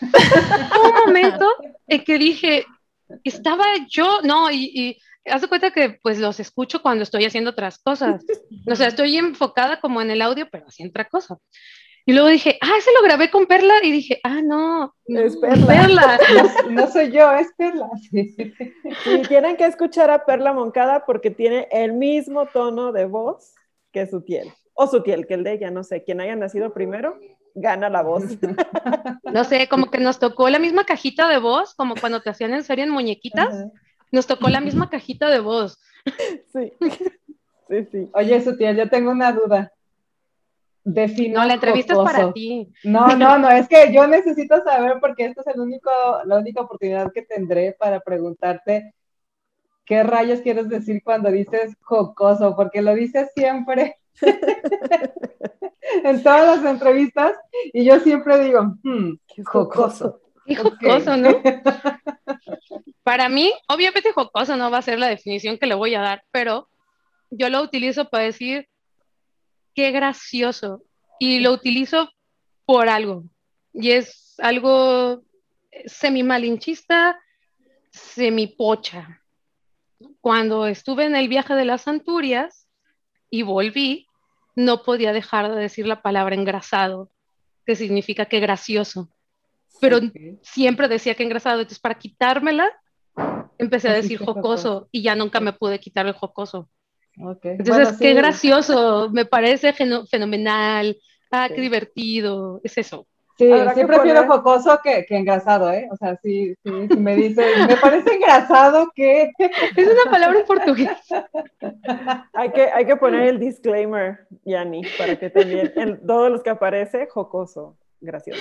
[SPEAKER 4] un momento en que dije, estaba yo, no, y, y haz de cuenta que pues los escucho cuando estoy haciendo otras cosas. O sea, estoy enfocada como en el audio, pero haciendo otra cosa. Y luego dije, ah, ese lo grabé con Perla. Y dije, ah, no,
[SPEAKER 3] es Perla.
[SPEAKER 1] No, soy yo, es Perla.
[SPEAKER 3] Y tienen que escuchar a Perla Moncada porque tiene el mismo tono de voz que su tiel. O su tiel, que el de ella, no sé, quien haya nacido primero gana la voz.
[SPEAKER 4] No sé, como que nos tocó la misma cajita de voz, como cuando te hacían en serie en muñequitas, nos tocó la misma cajita de voz.
[SPEAKER 3] Sí, sí, sí.
[SPEAKER 1] Oye, tía, yo tengo una duda.
[SPEAKER 4] Defino no, la entrevista es para ti.
[SPEAKER 1] No, no, no, es que yo necesito saber porque esta es el único, la única oportunidad que tendré para preguntarte qué rayos quieres decir cuando dices jocoso, porque lo dices siempre en todas las entrevistas y yo siempre digo, hmm, qué jocoso.
[SPEAKER 4] Qué jocoso, ¿no? para mí, obviamente jocoso no va a ser la definición que le voy a dar, pero yo lo utilizo para decir qué gracioso y lo utilizo por algo y es algo semi malinchista, semi pocha. Cuando estuve en el viaje de las Anturias y volví, no podía dejar de decir la palabra engrasado, que significa que gracioso. Pero siempre decía que engrasado, entonces para quitármela empecé a decir jocoso y ya nunca me pude quitar el jocoso. Entonces, qué gracioso, me parece fenomenal, ah, qué divertido, es eso.
[SPEAKER 1] Sí, sí prefiero jocoso que, que, engrasado, ¿eh? O sea, sí, sí, me dice, me parece engrasado que...
[SPEAKER 4] Es una palabra en portugués.
[SPEAKER 3] hay, que, hay que poner el disclaimer, Yanni, para que también, en todos los que aparece, jocoso, gracioso.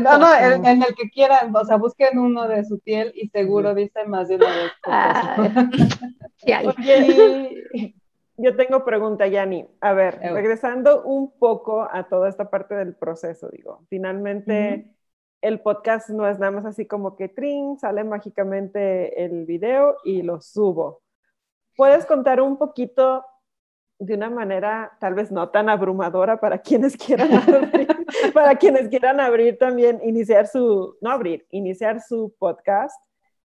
[SPEAKER 1] No, no, en, el que quieran, o sea, busquen uno de su piel y seguro dice más de una vez. Ah,
[SPEAKER 3] yo tengo pregunta, Yanni. A ver, regresando un poco a toda esta parte del proceso, digo, finalmente el podcast no es nada más así como que trin, sale mágicamente el video y lo subo. ¿Puedes contar un poquito de una manera tal vez no tan abrumadora para quienes quieran abrir, para quienes quieran abrir también, iniciar su, no abrir, iniciar su podcast?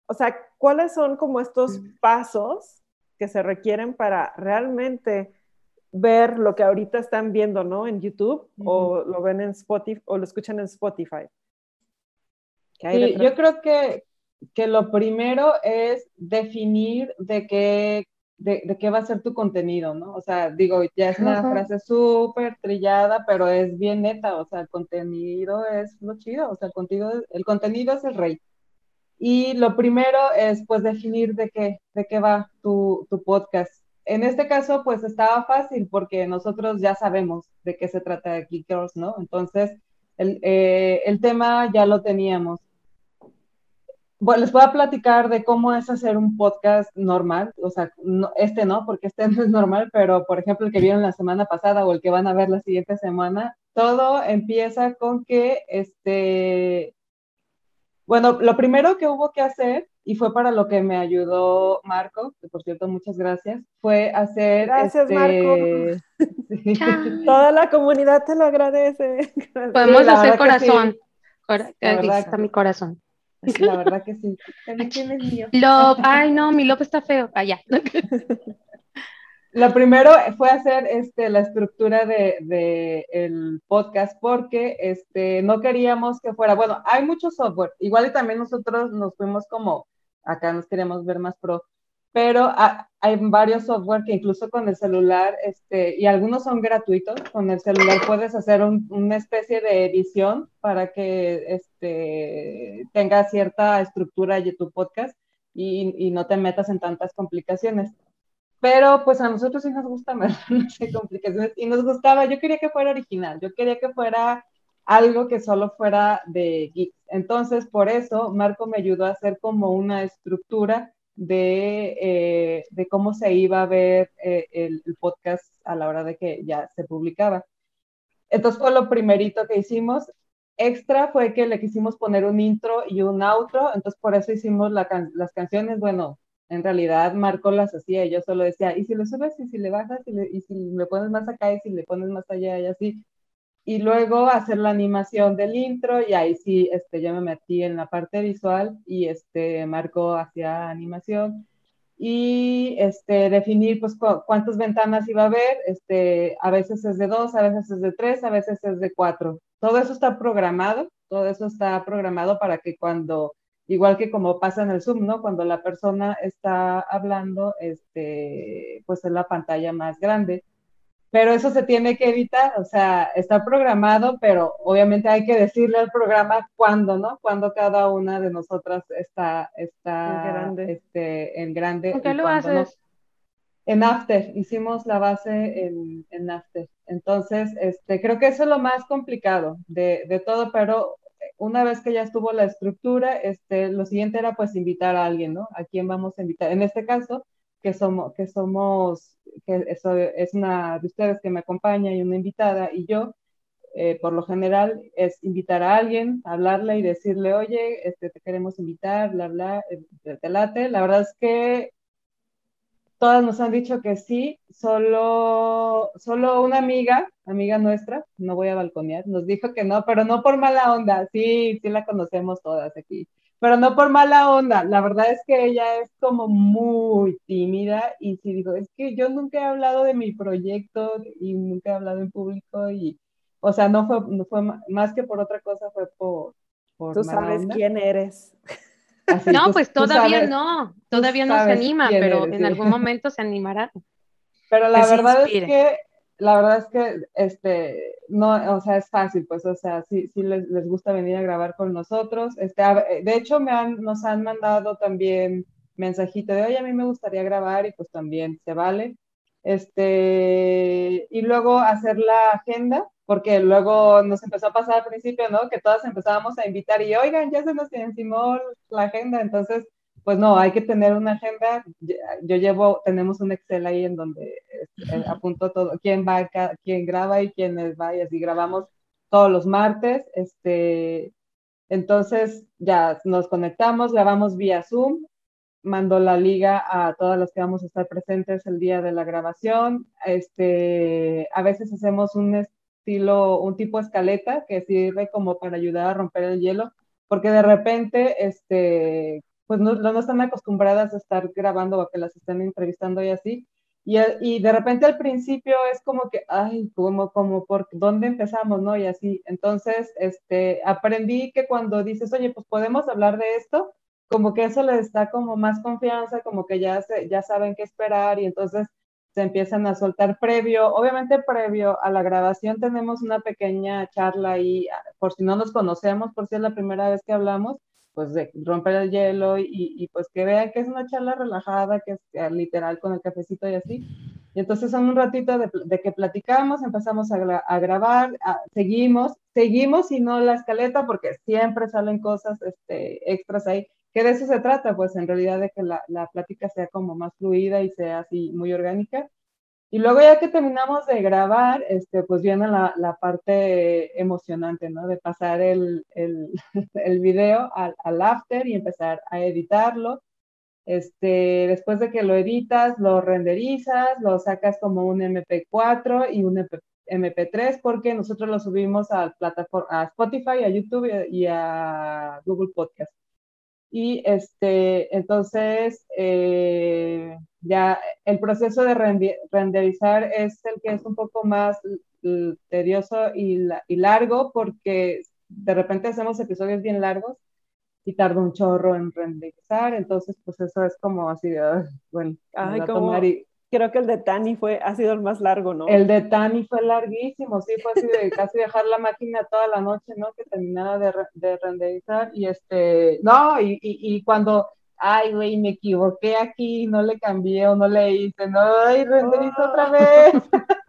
[SPEAKER 3] O sea, ¿cuáles son como estos pasos que se requieren para realmente ver lo que ahorita están viendo, ¿no? En YouTube o lo ven en Spotify o lo escuchan en Spotify.
[SPEAKER 1] Sí, yo creo que, que, lo primero es definir de qué, de, qué va a ser tu contenido, ¿no? O sea, digo, ya es una frase súper trillada, pero es bien neta, o sea, el contenido es lo chido, o sea, el contenido, el contenido es el rey. Y lo primero es pues definir de qué, de qué va tu, podcast. En este caso pues estaba fácil porque nosotros ya sabemos de qué se trata de Geek Girls, ¿no? Entonces el, eh, el tema ya lo teníamos. Les voy a platicar de cómo es hacer un podcast normal, o sea, este no, porque este no es normal, pero por ejemplo el que vieron la semana pasada o el que van a ver la siguiente semana, todo empieza con que este, bueno, lo primero que hubo que hacer, y fue para lo que me ayudó Marco, que por cierto, muchas gracias, fue hacer...
[SPEAKER 3] Gracias,
[SPEAKER 1] este,
[SPEAKER 3] Marco. Toda la comunidad te lo agradece.
[SPEAKER 4] Podemos hacer corazón. Aquí está mi corazón.
[SPEAKER 1] La verdad que sí.
[SPEAKER 4] Love. Ay, no, mi Love está feo. Allá.
[SPEAKER 1] Lo primero fue hacer este, la estructura de, de, el podcast porque este, no queríamos que fuera, bueno, hay mucho software, igual y también nosotros nos fuimos como, acá nos queríamos ver más pro, pero hay varios software que incluso con el celular, este, y algunos son gratuitos, con el celular puedes hacer una especie de edición para que este, tenga cierta estructura de tu podcast y no te metas en tantas complicaciones pero pues a nosotros sí nos gusta más, no sé, complicaciones, y nos gustaba, yo quería que fuera original, yo quería que fuera algo que solo fuera de geeks. Entonces, por eso, Marco me ayudó a hacer como una estructura de, eh, de cómo se iba a ver eh, el, el, podcast a la hora de que ya se publicaba. Entonces fue lo primerito que hicimos. Extra fue que le quisimos poner un intro y un outro, entonces por eso hicimos la las canciones, bueno, en realidad Marco las hacía, yo solo decía, y si le subes y si le bajas y, y si le pones más acá y si le pones más allá y así. Y luego hacer la animación del intro y ahí sí, este, yo me metí en la parte visual y este, Marco hacía animación y este, definir pues cuántas ventanas iba a haber, este, a veces es de dos, a veces es de tres, a veces es de cuatro. Todo eso está programado, todo eso está programado para que cuando igual que como pasa en el Zoom, ¿no? Cuando la persona está hablando, este, pues es la pantalla más grande. Pero eso se tiene que evitar, o sea, está programado, pero obviamente hay que decirle al programa cuándo, ¿no? Cuando cada una de nosotras está, está en grande. Este, en grande
[SPEAKER 4] ¿Por qué lo haces?
[SPEAKER 1] En After, hicimos la base en, en, After. Entonces, este, creo que eso es lo más complicado de, de todo, pero una vez que ya estuvo la estructura, este, lo siguiente era pues invitar a alguien, ¿no? ¿A quién vamos a invitar? En este caso, que somos, que somos, eso es una de ustedes que me acompaña y una invitada y yo, eh, por lo general es invitar a alguien, hablarle y decirle, oye, este, te queremos invitar, bla, bla, eh, te late. La verdad es que todas nos han dicho que sí, solo, solo una amiga, amiga nuestra, no voy a balconear, nos dijo que no, pero no por mala onda, sí, sí la conocemos todas aquí, pero no por mala onda, la verdad es que ella es como muy tímida y sí digo, es que yo nunca he hablado de mi proyecto y nunca he hablado en público y, o sea, no fue, no fue más que por otra cosa, fue por... por
[SPEAKER 3] Tú sabes quién eres
[SPEAKER 4] no, pues todavía no, todavía no se anima, pero en algún momento se animará.
[SPEAKER 1] Pero la verdad es que, la verdad es que, este, no, o sea, es fácil, pues, o sea, sí, sí les, les gusta venir a grabar con nosotros. Este, de hecho, me han, nos han mandado también mensajito de, oye, a mí me gustaría grabar y pues también se vale. Este, y luego hacer la agenda, porque luego nos empezó a pasar al principio, ¿no? Que todas empezábamos a invitar y, oigan, ya se nos encimó la agenda, entonces, pues no, hay que tener una agenda. Yo llevo, tenemos un Excel ahí en donde este, apunto todo, quién va, quién graba y quién va, y así grabamos todos los martes, este, entonces ya nos conectamos, grabamos vía Zoom, mando la liga a todas las que vamos a estar presentes el día de la grabación. Este, a veces hacemos un estilo, un tipo escaleta que sirve como para ayudar a romper el hielo, porque de repente, este, pues no, no están acostumbradas a estar grabando o a que las estén entrevistando y así. Y, y, de repente al principio es como que, ay, como, como, ¿por dónde empezamos, no? Y así. Entonces, este, aprendí que cuando dices, oye, pues podemos hablar de esto, como que eso les da como más confianza, como que ya, se, ya saben qué esperar y entonces se empiezan a soltar previo, obviamente previo a la grabación tenemos una pequeña charla ahí, ah, por si no nos conocemos, por si es la primera vez que hablamos, pues de romper el hielo y, y pues que vean que es una charla relajada, que es ah, literal con el cafecito y así. Y entonces son un ratito de, de que platicamos, empezamos a, a grabar, a, seguimos, seguimos y no la escaleta porque siempre salen cosas este, extras ahí que de eso se trata, pues en realidad de que la, la, plática sea como más fluida y sea así muy orgánica. Y luego ya que terminamos de grabar, este, pues viene la, la parte emocionante, ¿no? De pasar el, el, video al, al, after y empezar a editarlo. Este, después de que lo editas, lo renderizas, lo sacas como un MP4 y un MP3 porque nosotros lo subimos a, plataforma, a Spotify, a YouTube y a Google Podcast. Y este, entonces, eh, ya el proceso de renderizar es el que es un poco más tedioso y, y, largo porque de repente hacemos episodios bien largos y tarda un chorro en renderizar, entonces pues eso es como así de, bueno,
[SPEAKER 3] Ay, como, creo que el de Tani fue, ha sido el más largo, ¿no?
[SPEAKER 1] El de Tani fue larguísimo, sí, fue así de casi dejar la máquina toda la noche, ¿no? Que terminaba de, de renderizar y este, no, y, y, y cuando, ay, güey, me equivoqué aquí, no le cambié o no le hice, no, ay, renderizo otra vez.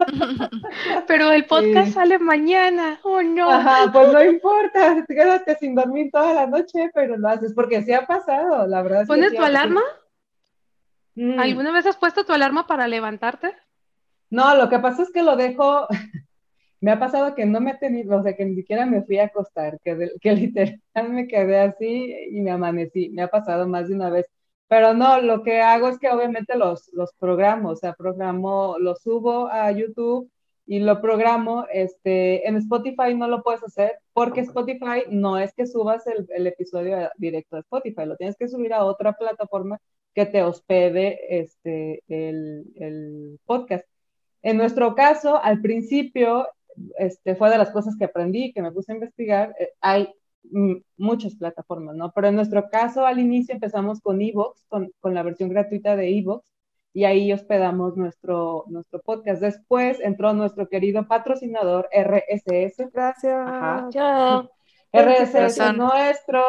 [SPEAKER 4] Pero el podcast sale mañana, oh no.
[SPEAKER 1] Ajá, pues no importa, quédate sin dormir toda la noche, pero lo haces, porque sí ha pasado, la verdad.
[SPEAKER 4] ¿Pones tu alarma? Mm. ¿Alguna vez has puesto tu alarma para levantarte?
[SPEAKER 1] No, lo que pasa es que lo dejo, me ha pasado que no me he tenido, o sea, que ni siquiera me fui a acostar, que, que literal me quedé así y me amanecí, me ha pasado más de una vez. Pero no, lo que hago es que obviamente los, los programo, o sea, programo, los subo a YouTube y lo programo, este, en Spotify no lo puedes hacer porque Spotify no es que subas el, el episodio directo a Spotify, lo tienes que subir a otra plataforma que te hospede este, el, el podcast. En nuestro caso, al principio, este, fue de las cosas que aprendí, que me puse a investigar, eh, hay muchas plataformas, ¿no? Pero en nuestro caso, al inicio empezamos con Evox, con, con la versión gratuita de Evox, y ahí hospedamos nuestro, nuestro podcast. Después entró nuestro querido patrocinador RSS.
[SPEAKER 3] Gracias.
[SPEAKER 1] RSS es nuestro.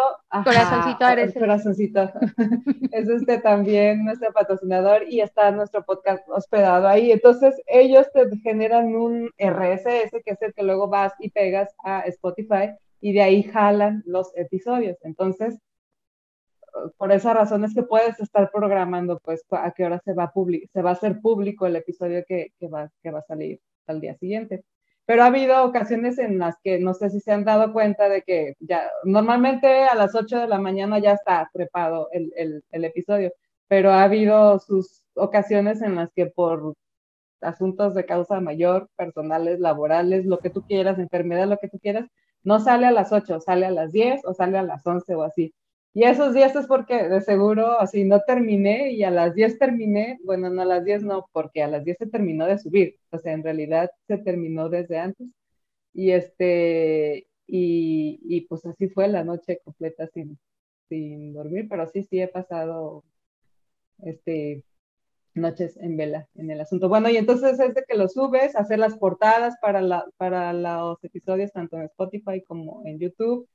[SPEAKER 4] corazoncito RSS.
[SPEAKER 1] Corazoncito. es este también nuestro patrocinador y está nuestro podcast hospedado ahí. Entonces, ellos te generan un RSS, que es el que luego vas y pegas a Spotify y de ahí jalan los episodios. Entonces, por esa razón es que puedes estar programando, pues, a qué hora se va a, se va a hacer público el episodio que, que, va, que va a salir al día siguiente pero ha habido ocasiones en las que no sé si se han dado cuenta de que ya normalmente a las 8 de la mañana ya está trepado el, el, episodio, pero ha habido sus ocasiones en las que por asuntos de causa mayor, personales, laborales, lo que tú quieras, enfermedad, lo que tú quieras, no sale a las 8, sale a las 10 o sale a las 11 o así. Y esos días es porque de seguro así no terminé y a las 10 terminé, bueno, no a las 10 no, porque a las 10 se terminó de subir, o sea, en realidad se terminó desde antes. Y este, y, y pues así fue la noche completa sin, sin dormir, pero sí, sí he pasado, este, noches en vela en el asunto. Bueno, y entonces es de que lo subes, hacer las portadas para, la, para los episodios tanto en Spotify como en YouTube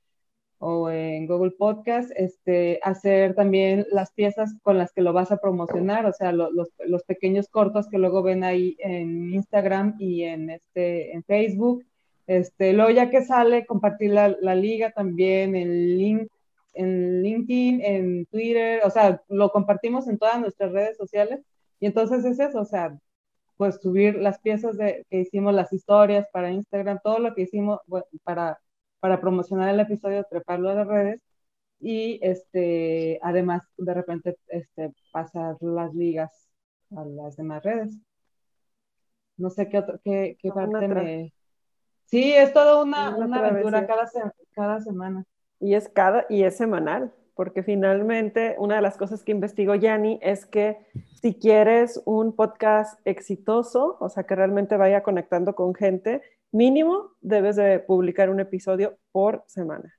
[SPEAKER 1] o en Google Podcast, este, hacer también las piezas con las que lo vas a promocionar, o sea, los, los, pequeños cortos que luego ven ahí en Instagram y en, este, en Facebook. Este, luego ya que sale, compartir la, la liga también en, link, en LinkedIn, en Twitter, o sea, lo compartimos en todas nuestras redes sociales y entonces es eso, o sea, pues subir las piezas de, que hicimos, las historias para Instagram, todo lo que hicimos para, para promocionar el episodio, treparlo a las redes y este, además de repente este, pasar las ligas a las demás redes. No sé qué, otro, qué, qué parte me... Sí, es toda una, una, aventura cada, cada semana.
[SPEAKER 3] Y es cada, y es semanal porque finalmente una de las cosas que investigó Yanni es que si quieres un podcast exitoso, o sea, que realmente vaya conectando con gente, mínimo debes de publicar un episodio por semana.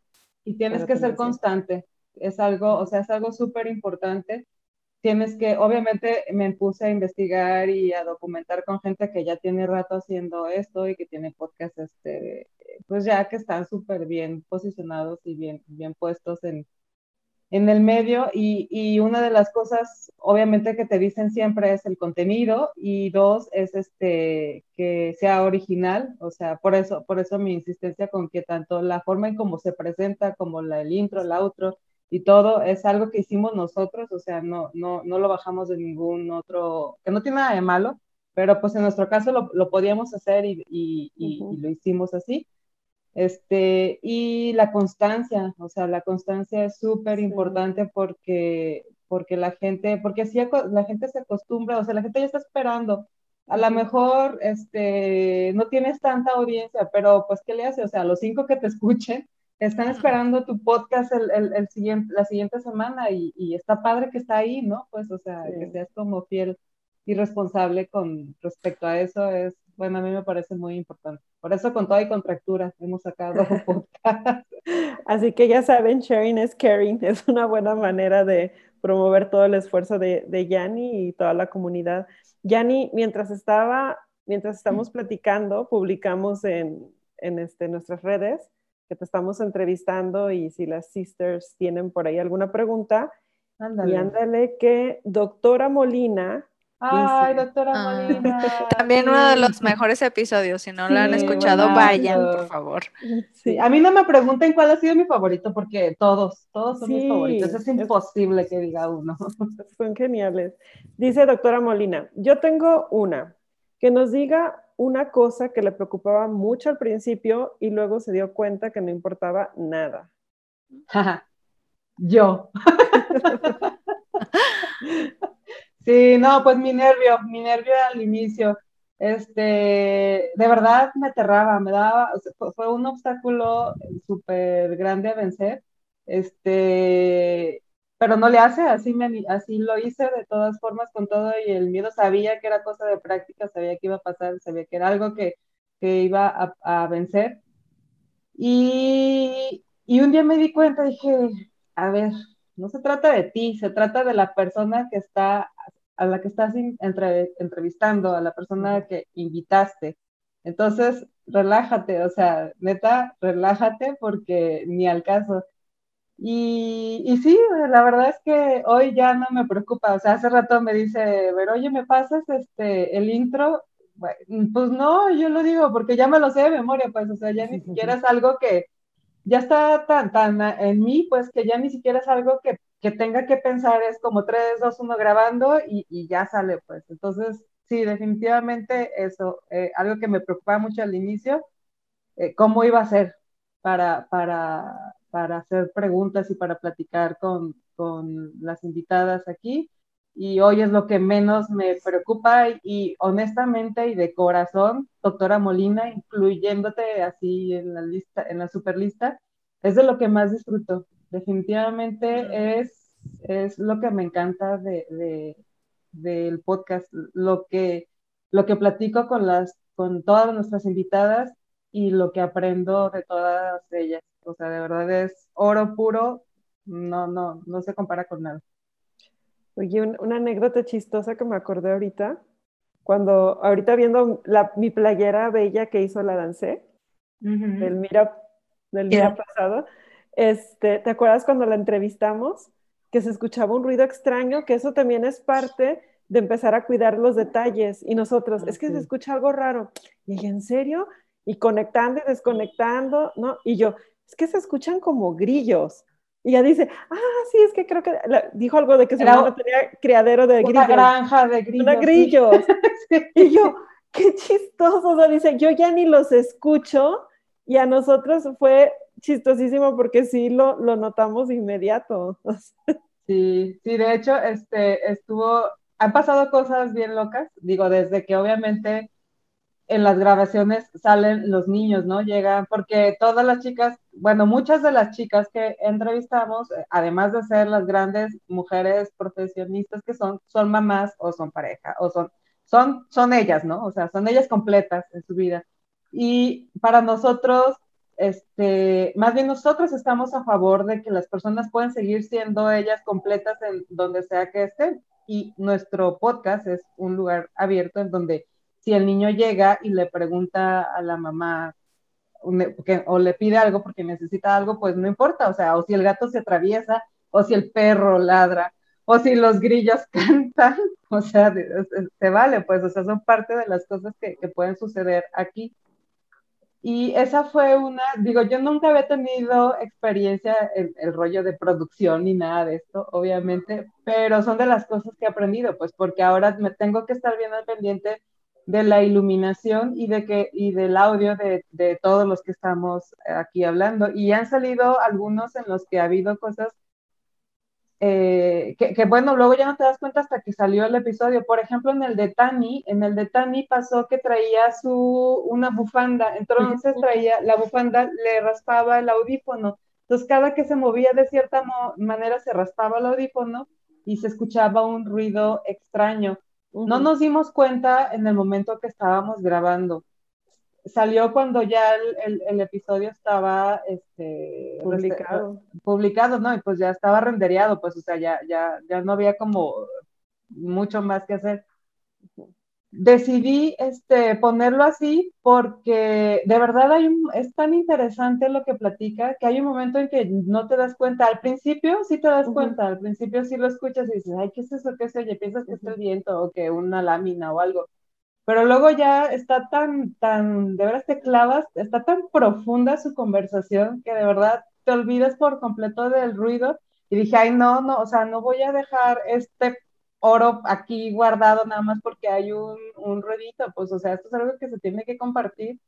[SPEAKER 1] Y tienes que ser constante. Es algo, o sea, es algo súper importante. Tienes que, obviamente me puse a investigar y a documentar con gente que ya tiene rato haciendo esto y que tiene podcasts, este, pues ya que están súper bien posicionados y bien, bien puestos en, en el medio y, y, una de las cosas, obviamente, que te dicen siempre es el contenido y dos, es este, que sea original, o sea, por eso, por eso mi insistencia con que tanto la forma en cómo se presenta como la, el intro, el outro y todo es algo que hicimos nosotros, o sea, no, no, no lo bajamos de ningún otro, que no tiene nada de malo, pero pues en nuestro caso lo, lo podíamos hacer y, y, y lo hicimos así. Este, y la constancia, o sea, la constancia es súper importante porque, porque la gente, porque así la gente se acostumbra, o sea, la gente ya está esperando. A lo mejor este, no tienes tanta audiencia, pero pues, ¿qué le hace? O sea, los cinco que te escuchen están esperando tu podcast el, el, el siguiente, la siguiente semana y, y, está padre que está ahí, ¿no? Pues, o sea, que seas como fiel y responsable con respecto a eso es bueno, a mí me parece muy importante. Por eso con toda y contractura hemos sacado podcast.
[SPEAKER 3] Así que ya saben, sharing is caring. Es una buena manera de promover todo el esfuerzo de, de Yanni y toda la comunidad. Yanni, mientras estaba, mientras estamos platicando, publicamos en, en este, nuestras redes que te estamos entrevistando y si las sisters tienen por ahí alguna pregunta, ándale. y ándale que doctora Molina
[SPEAKER 1] Ay, doctora ah. Molina.
[SPEAKER 2] También uno de los mejores episodios. Si no lo han escuchado, vayan, por favor.
[SPEAKER 1] Sí. A mí no me pregunten cuál ha sido mi favorito, porque todos, todos son mis favoritos. Es imposible que diga uno.
[SPEAKER 3] Son geniales. Dice doctora Molina, yo tengo una, que nos diga una cosa que le preocupaba mucho al principio y luego se dio cuenta que no importaba nada.
[SPEAKER 1] yo. Sí, no, pues mi nervio, mi nervio al inicio, este, de verdad me aterraba, me daba, fue un obstáculo súper grande a vencer, este, pero no le hace, así, me, así lo hice de todas formas con todo y el miedo sabía que era cosa de práctica, sabía que iba a pasar, sabía que era algo que, que iba a, a vencer. Y, y un día me di cuenta, dije, a ver, no se trata de ti, se trata de la persona que está, a la que estás entrevistando, a la persona que invitaste. Entonces, relájate, o sea, neta, relájate porque ni al caso. Y, y, sí, la verdad es que hoy ya no me preocupa, o sea, hace rato me dice, pero oye, ¿me pasas este, el intro? pues no, yo lo digo porque ya me lo sé de memoria, pues, o sea, ya ni siquiera es algo que, ya está tan, tan en mí, pues que ya ni siquiera es algo que, que tenga que pensar, es como 3, 2, 1 grabando y, y ya sale, pues. Entonces, sí, definitivamente eso, eh, algo que me preocupaba mucho al inicio, eh, cómo iba a ser para, para, para hacer preguntas y para platicar con, con las invitadas aquí y hoy es lo que menos me preocupa y, honestamente y de corazón, doctora Molina, incluyéndote así en la lista, en la super lista, es de lo que más disfruto. Definitivamente es, es lo que me encanta de, del podcast, lo que, lo que platico con las, con todas nuestras invitadas y lo que aprendo de todas ellas. O sea, de verdad es oro puro, no, no, no se compara con nada.
[SPEAKER 3] Oye, una anécdota chistosa que me acordé ahorita, cuando ahorita viendo la, mi playera bella que hizo la dancé, del Mira, del Mira pasado, este, ¿te acuerdas cuando la entrevistamos? Que se escuchaba un ruido extraño, que eso también es parte de empezar a cuidar los detalles. Y nosotros, es que se escucha algo raro. Y dije, ¿en serio? Y conectando y desconectando, ¿no? Y yo, es que se escuchan como grillos. Y ella dice, ah, sí, es que creo que dijo algo de que su hermano tenía criadero de grillos. Una
[SPEAKER 1] granja de grillos.
[SPEAKER 3] Una grillos. Y yo, qué chistoso. O sea, dice, yo ya ni los escucho. Y a nosotros fue chistosísimo porque sí lo, lo notamos inmediato.
[SPEAKER 1] Sí, sí, de hecho, este, estuvo, han pasado cosas bien locas, digo, desde que obviamente en las grabaciones salen los niños, ¿no? Llegan, porque todas las chicas, bueno, muchas de las chicas que entrevistamos, además de ser las grandes mujeres profesionistas que son, son mamás o son pareja, o son, son, son ellas, ¿no? O sea, son ellas completas en su vida. Y para nosotros, este, más bien nosotros estamos a favor de que las personas pueden seguir siendo ellas completas en donde sea que estén. Y nuestro podcast es un lugar abierto en donde si el niño llega y le pregunta a la mamá o le pide algo porque necesita algo, pues no importa, o sea, o si el gato se atraviesa, o si el perro ladra, o si los grillos cantan, o sea, se vale, pues, o sea, son parte de las cosas que, pueden suceder aquí. Y esa fue una, digo, yo nunca había tenido experiencia en el rollo de producción ni nada de esto, obviamente, pero son de las cosas que he aprendido, pues porque ahora me tengo que estar bien al pendiente de la iluminación y, de que, y del audio de, de, todos los que estamos aquí hablando. Y han salido algunos en los que ha habido cosas eh, que, que, bueno, luego ya no te das cuenta hasta que salió el episodio. Por ejemplo, en el de Tani, en el de Tani pasó que traía su, una bufanda, entonces traía, la bufanda le raspaba el audífono. Entonces, cada que se movía de cierta manera se raspaba el audífono y se escuchaba un ruido extraño. No nos dimos cuenta en el momento que estábamos grabando. Salió cuando ya el, episodio estaba este,
[SPEAKER 3] publicado.
[SPEAKER 1] publicado, ¿no? Y pues ya estaba rendereado, pues, o sea, ya, ya, ya no había como mucho más que hacer decidí este, ponerlo así porque de verdad hay es tan interesante lo que platica que hay un momento en que no te das cuenta. Al principio sí te das cuenta, al principio sí lo escuchas y dices, ay, ¿qué es eso? ¿Qué se oye? Piensas que es el viento o que una lámina o algo. Pero luego ya está tan, tan, de verdad te clavas, está tan profunda su conversación que de verdad te olvidas por completo del ruido. Y dije, ay, no, no, o sea, no voy a dejar este oro aquí guardado nada más porque hay un, un ruedito, pues o sea, esto es algo que se tiene que compartir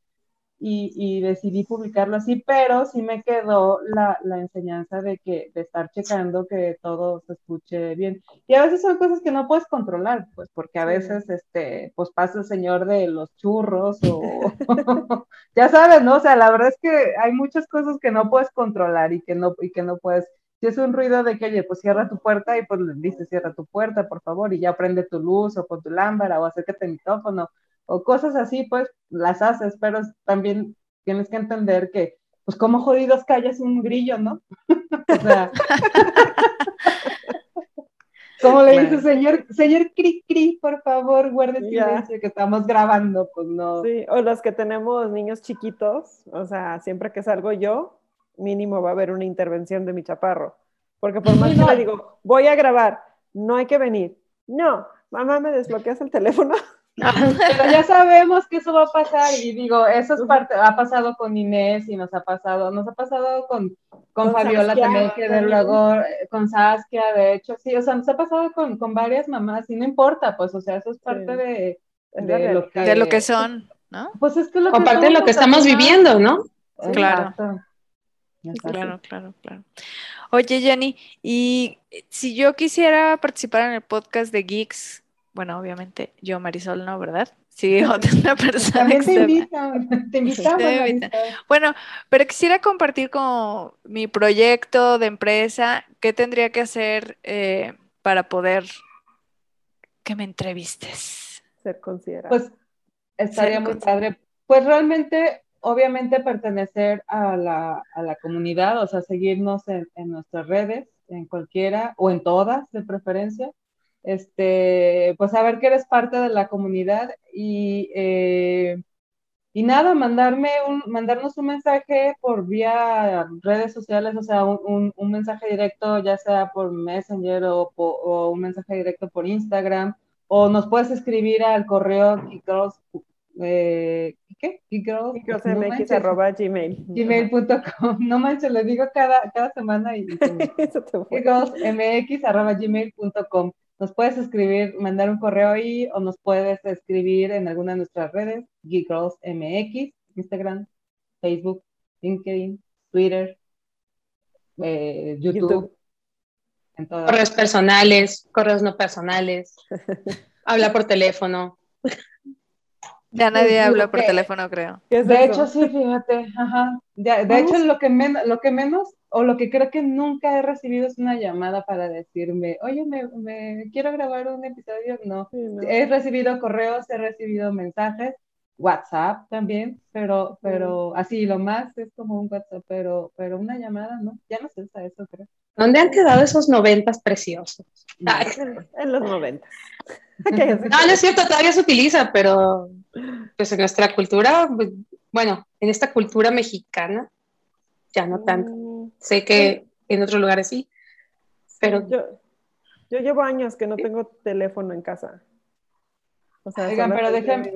[SPEAKER 1] y, y decidí publicarlo así, pero sí me quedó la, la, enseñanza de que de estar checando que todo se escuche bien. Y a veces son cosas que no puedes controlar, pues porque a veces este, pues pasa el señor de los churros o ya sabes, ¿no? O sea, la verdad es que hay muchas cosas que no puedes controlar y que no, y que no puedes si es un ruido de que, oye, pues cierra tu puerta y pues le dices, cierra tu puerta, por favor, y ya prende tu luz o con tu lámpara o acércate el micrófono o cosas así, pues las haces, pero también tienes que entender que, pues como jodidos callas un grillo, ¿no? o sea, como le dice, señor, señor Cri Cri, por favor, guarde silencio que estamos grabando, pues no.
[SPEAKER 3] Sí, o los que tenemos niños chiquitos, o sea, siempre que salgo yo, mínimo va a haber una intervención de mi chaparro. Porque por más que le digo, voy a grabar, no hay que venir. No, mamá, ¿me desbloqueas el teléfono?
[SPEAKER 1] Pero ya sabemos que eso va a pasar y digo, eso es parte, ha pasado con Inés y nos ha pasado, nos ha pasado con, con, Fabiola también, que de luego, eh, con Saskia, de hecho, sí, o sea, nos ha pasado con, con varias mamás y no importa, pues, o sea, eso es parte de,
[SPEAKER 2] de, lo que, de, lo que, son, ¿no?
[SPEAKER 1] Pues es que lo
[SPEAKER 4] parte de lo que estamos viviendo, ¿no?
[SPEAKER 2] Claro. Claro, claro, claro. Oye, Jenny, y si yo quisiera participar en el podcast de Geeks, bueno, obviamente yo, Marisol, no, ¿verdad? Sí, otra persona.
[SPEAKER 1] También te invitan, te invitamos.
[SPEAKER 2] Bueno, pero quisiera compartir con mi proyecto de empresa, ¿qué tendría que hacer eh, para poder que me entrevistes?
[SPEAKER 3] Ser considerado.
[SPEAKER 1] Pues estaría muy padre. Pues realmente obviamente pertenecer a la, a la, comunidad, o sea, seguirnos en, en, nuestras redes, en cualquiera o en todas de preferencia. Este, pues saber que eres parte de la comunidad y, eh, y nada, mandarme un, mandarnos un mensaje por vía redes sociales, o sea, un, un, mensaje directo, ya sea por Messenger o, o, un mensaje directo por Instagram, o nos puedes escribir al correo eh, ¿qué?
[SPEAKER 3] Geekgirls, arroba gmail.
[SPEAKER 1] Gmail.com. No manches, le digo cada, cada semana y arroba gmail.com. Nos puedes escribir, mandar un correo ahí o nos puedes escribir en alguna de nuestras redes, Geekgirls MX, Instagram, Facebook, LinkedIn, Twitter, eh, YouTube.
[SPEAKER 4] Correos personales, correos no personales. Habla por teléfono.
[SPEAKER 2] Ya nadie habla por teléfono, creo.
[SPEAKER 1] De hecho, sí, fíjate. Ajá. de hecho, lo que, lo que menos, o lo que creo que nunca he recibido es una llamada para decirme, oye, me, quiero grabar un episodio. No. He recibido correos, he recibido mensajes, WhatsApp también, pero, pero así lo más es como un WhatsApp, pero, pero una llamada, ¿no? Ya no se usa eso, creo.
[SPEAKER 4] ¿Dónde han quedado esos noventas preciosos?
[SPEAKER 3] En los noventas.
[SPEAKER 4] no, no es cierto, todavía se utiliza, pero pues en nuestra cultura, pues, bueno, en esta cultura mexicana, ya no tanto. Sé que en otros lugares sí, pero...
[SPEAKER 3] Yo, yo llevo años que no tengo teléfono en casa.
[SPEAKER 1] O sea, Oigan, pero déjenme,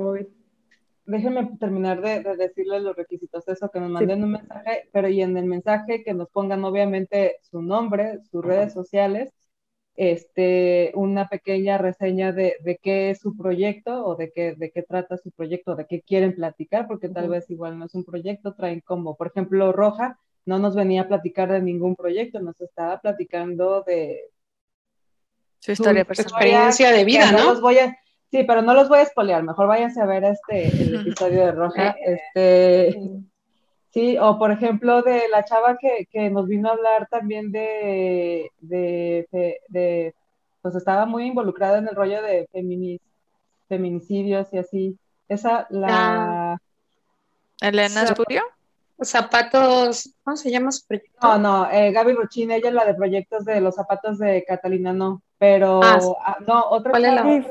[SPEAKER 1] déjenme terminar de, decirles los requisitos, eso, que nos manden un mensaje, pero y en el mensaje que nos pongan obviamente su nombre, sus redes sociales este, una pequeña reseña de, de, qué es su proyecto o de qué, de qué trata su proyecto, de qué quieren platicar, porque tal vez igual no es un proyecto, traen como, por ejemplo, Roja no nos venía a platicar de ningún proyecto, nos estaba platicando de
[SPEAKER 2] su historia, su
[SPEAKER 4] experiencia de vida, ¿no?
[SPEAKER 1] Los voy a, sí, pero no los voy a espolear, mejor váyanse a ver este el episodio de Roja. Este, Sí, o por ejemplo de la chava que, que nos vino a hablar también de, de, de, pues estaba muy involucrada en el rollo de feminicidios y así. Esa, la...
[SPEAKER 2] Ah. ¿Elena Espurio?
[SPEAKER 4] Zapatos, ¿cómo se llama su proyecto?
[SPEAKER 1] No, no, eh, Gaby Ruchín, ella es la de proyectos de los zapatos de Catalina, no, pero, ah, ah no, otra
[SPEAKER 3] ¿Cuál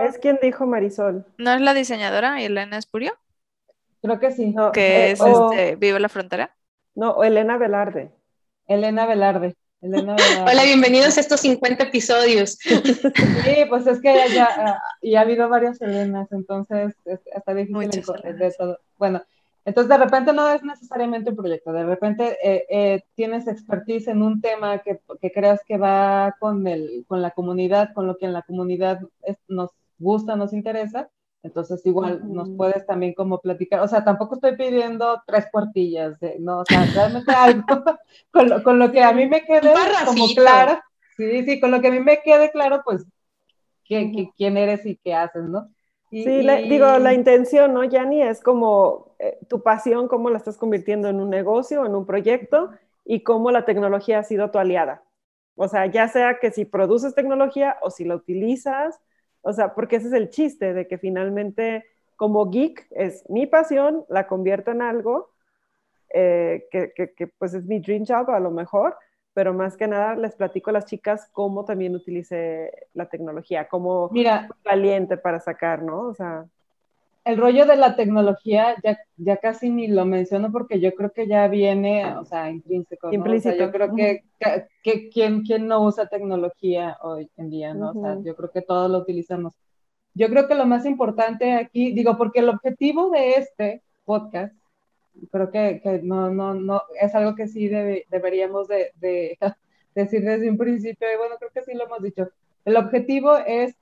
[SPEAKER 3] es, quien dijo Marisol.
[SPEAKER 2] ¿No es la diseñadora Elena Espurio?
[SPEAKER 1] Creo que sí.
[SPEAKER 2] que eh, es este, Vive la Frontera.
[SPEAKER 3] No, Elena Velarde.
[SPEAKER 1] Elena Velarde.
[SPEAKER 4] Hola, bienvenidos a estos 50 episodios.
[SPEAKER 1] Sí, pues es que ya, ah, y ha habido varias Elenas, entonces hasta difícil de todo. Bueno, entonces de repente no es necesariamente un proyecto, de repente eh, eh, tienes expertise en un tema que, que, creas que va con, el, con la comunidad, con lo que en la comunidad nos gusta, nos interesa, entonces igual nos puedes también como platicar, o sea, tampoco estoy pidiendo tres cuartillas, de, no, o sea, realmente algo con lo, con lo que a mí me quede como claro, sí, sí, con lo que a mí me quede claro, pues, quién eres y qué haces, ¿no?
[SPEAKER 3] sí, digo, la intención, ¿no, Yanni? Es como eh, tu pasión, cómo la estás convirtiendo en un negocio, en un proyecto y cómo la tecnología ha sido tu aliada. O sea, ya sea que si produces tecnología o si la utilizas, o sea, porque ese es el chiste de que finalmente como geek es mi pasión, la convierto en algo eh, que, que, pues es mi dream job a lo mejor, pero más que nada les platico a las chicas cómo también utilice la tecnología, cómo
[SPEAKER 1] Mira,
[SPEAKER 3] valiente para sacar, ¿no? O sea
[SPEAKER 1] el rollo de la tecnología ya, ya casi ni lo menciono porque yo creo que ya viene, o sea, intrínseco. ¿no?
[SPEAKER 3] Implícito.
[SPEAKER 1] yo creo que, que, ¿quién, no usa tecnología hoy en día, ¿no? O sea, yo creo que todos lo utilizamos. Yo creo que lo más importante aquí, digo, porque el objetivo de este podcast, creo que, que no, no, no, es algo que sí deberíamos de, de decir desde un principio, y bueno, creo que sí lo hemos dicho. El objetivo es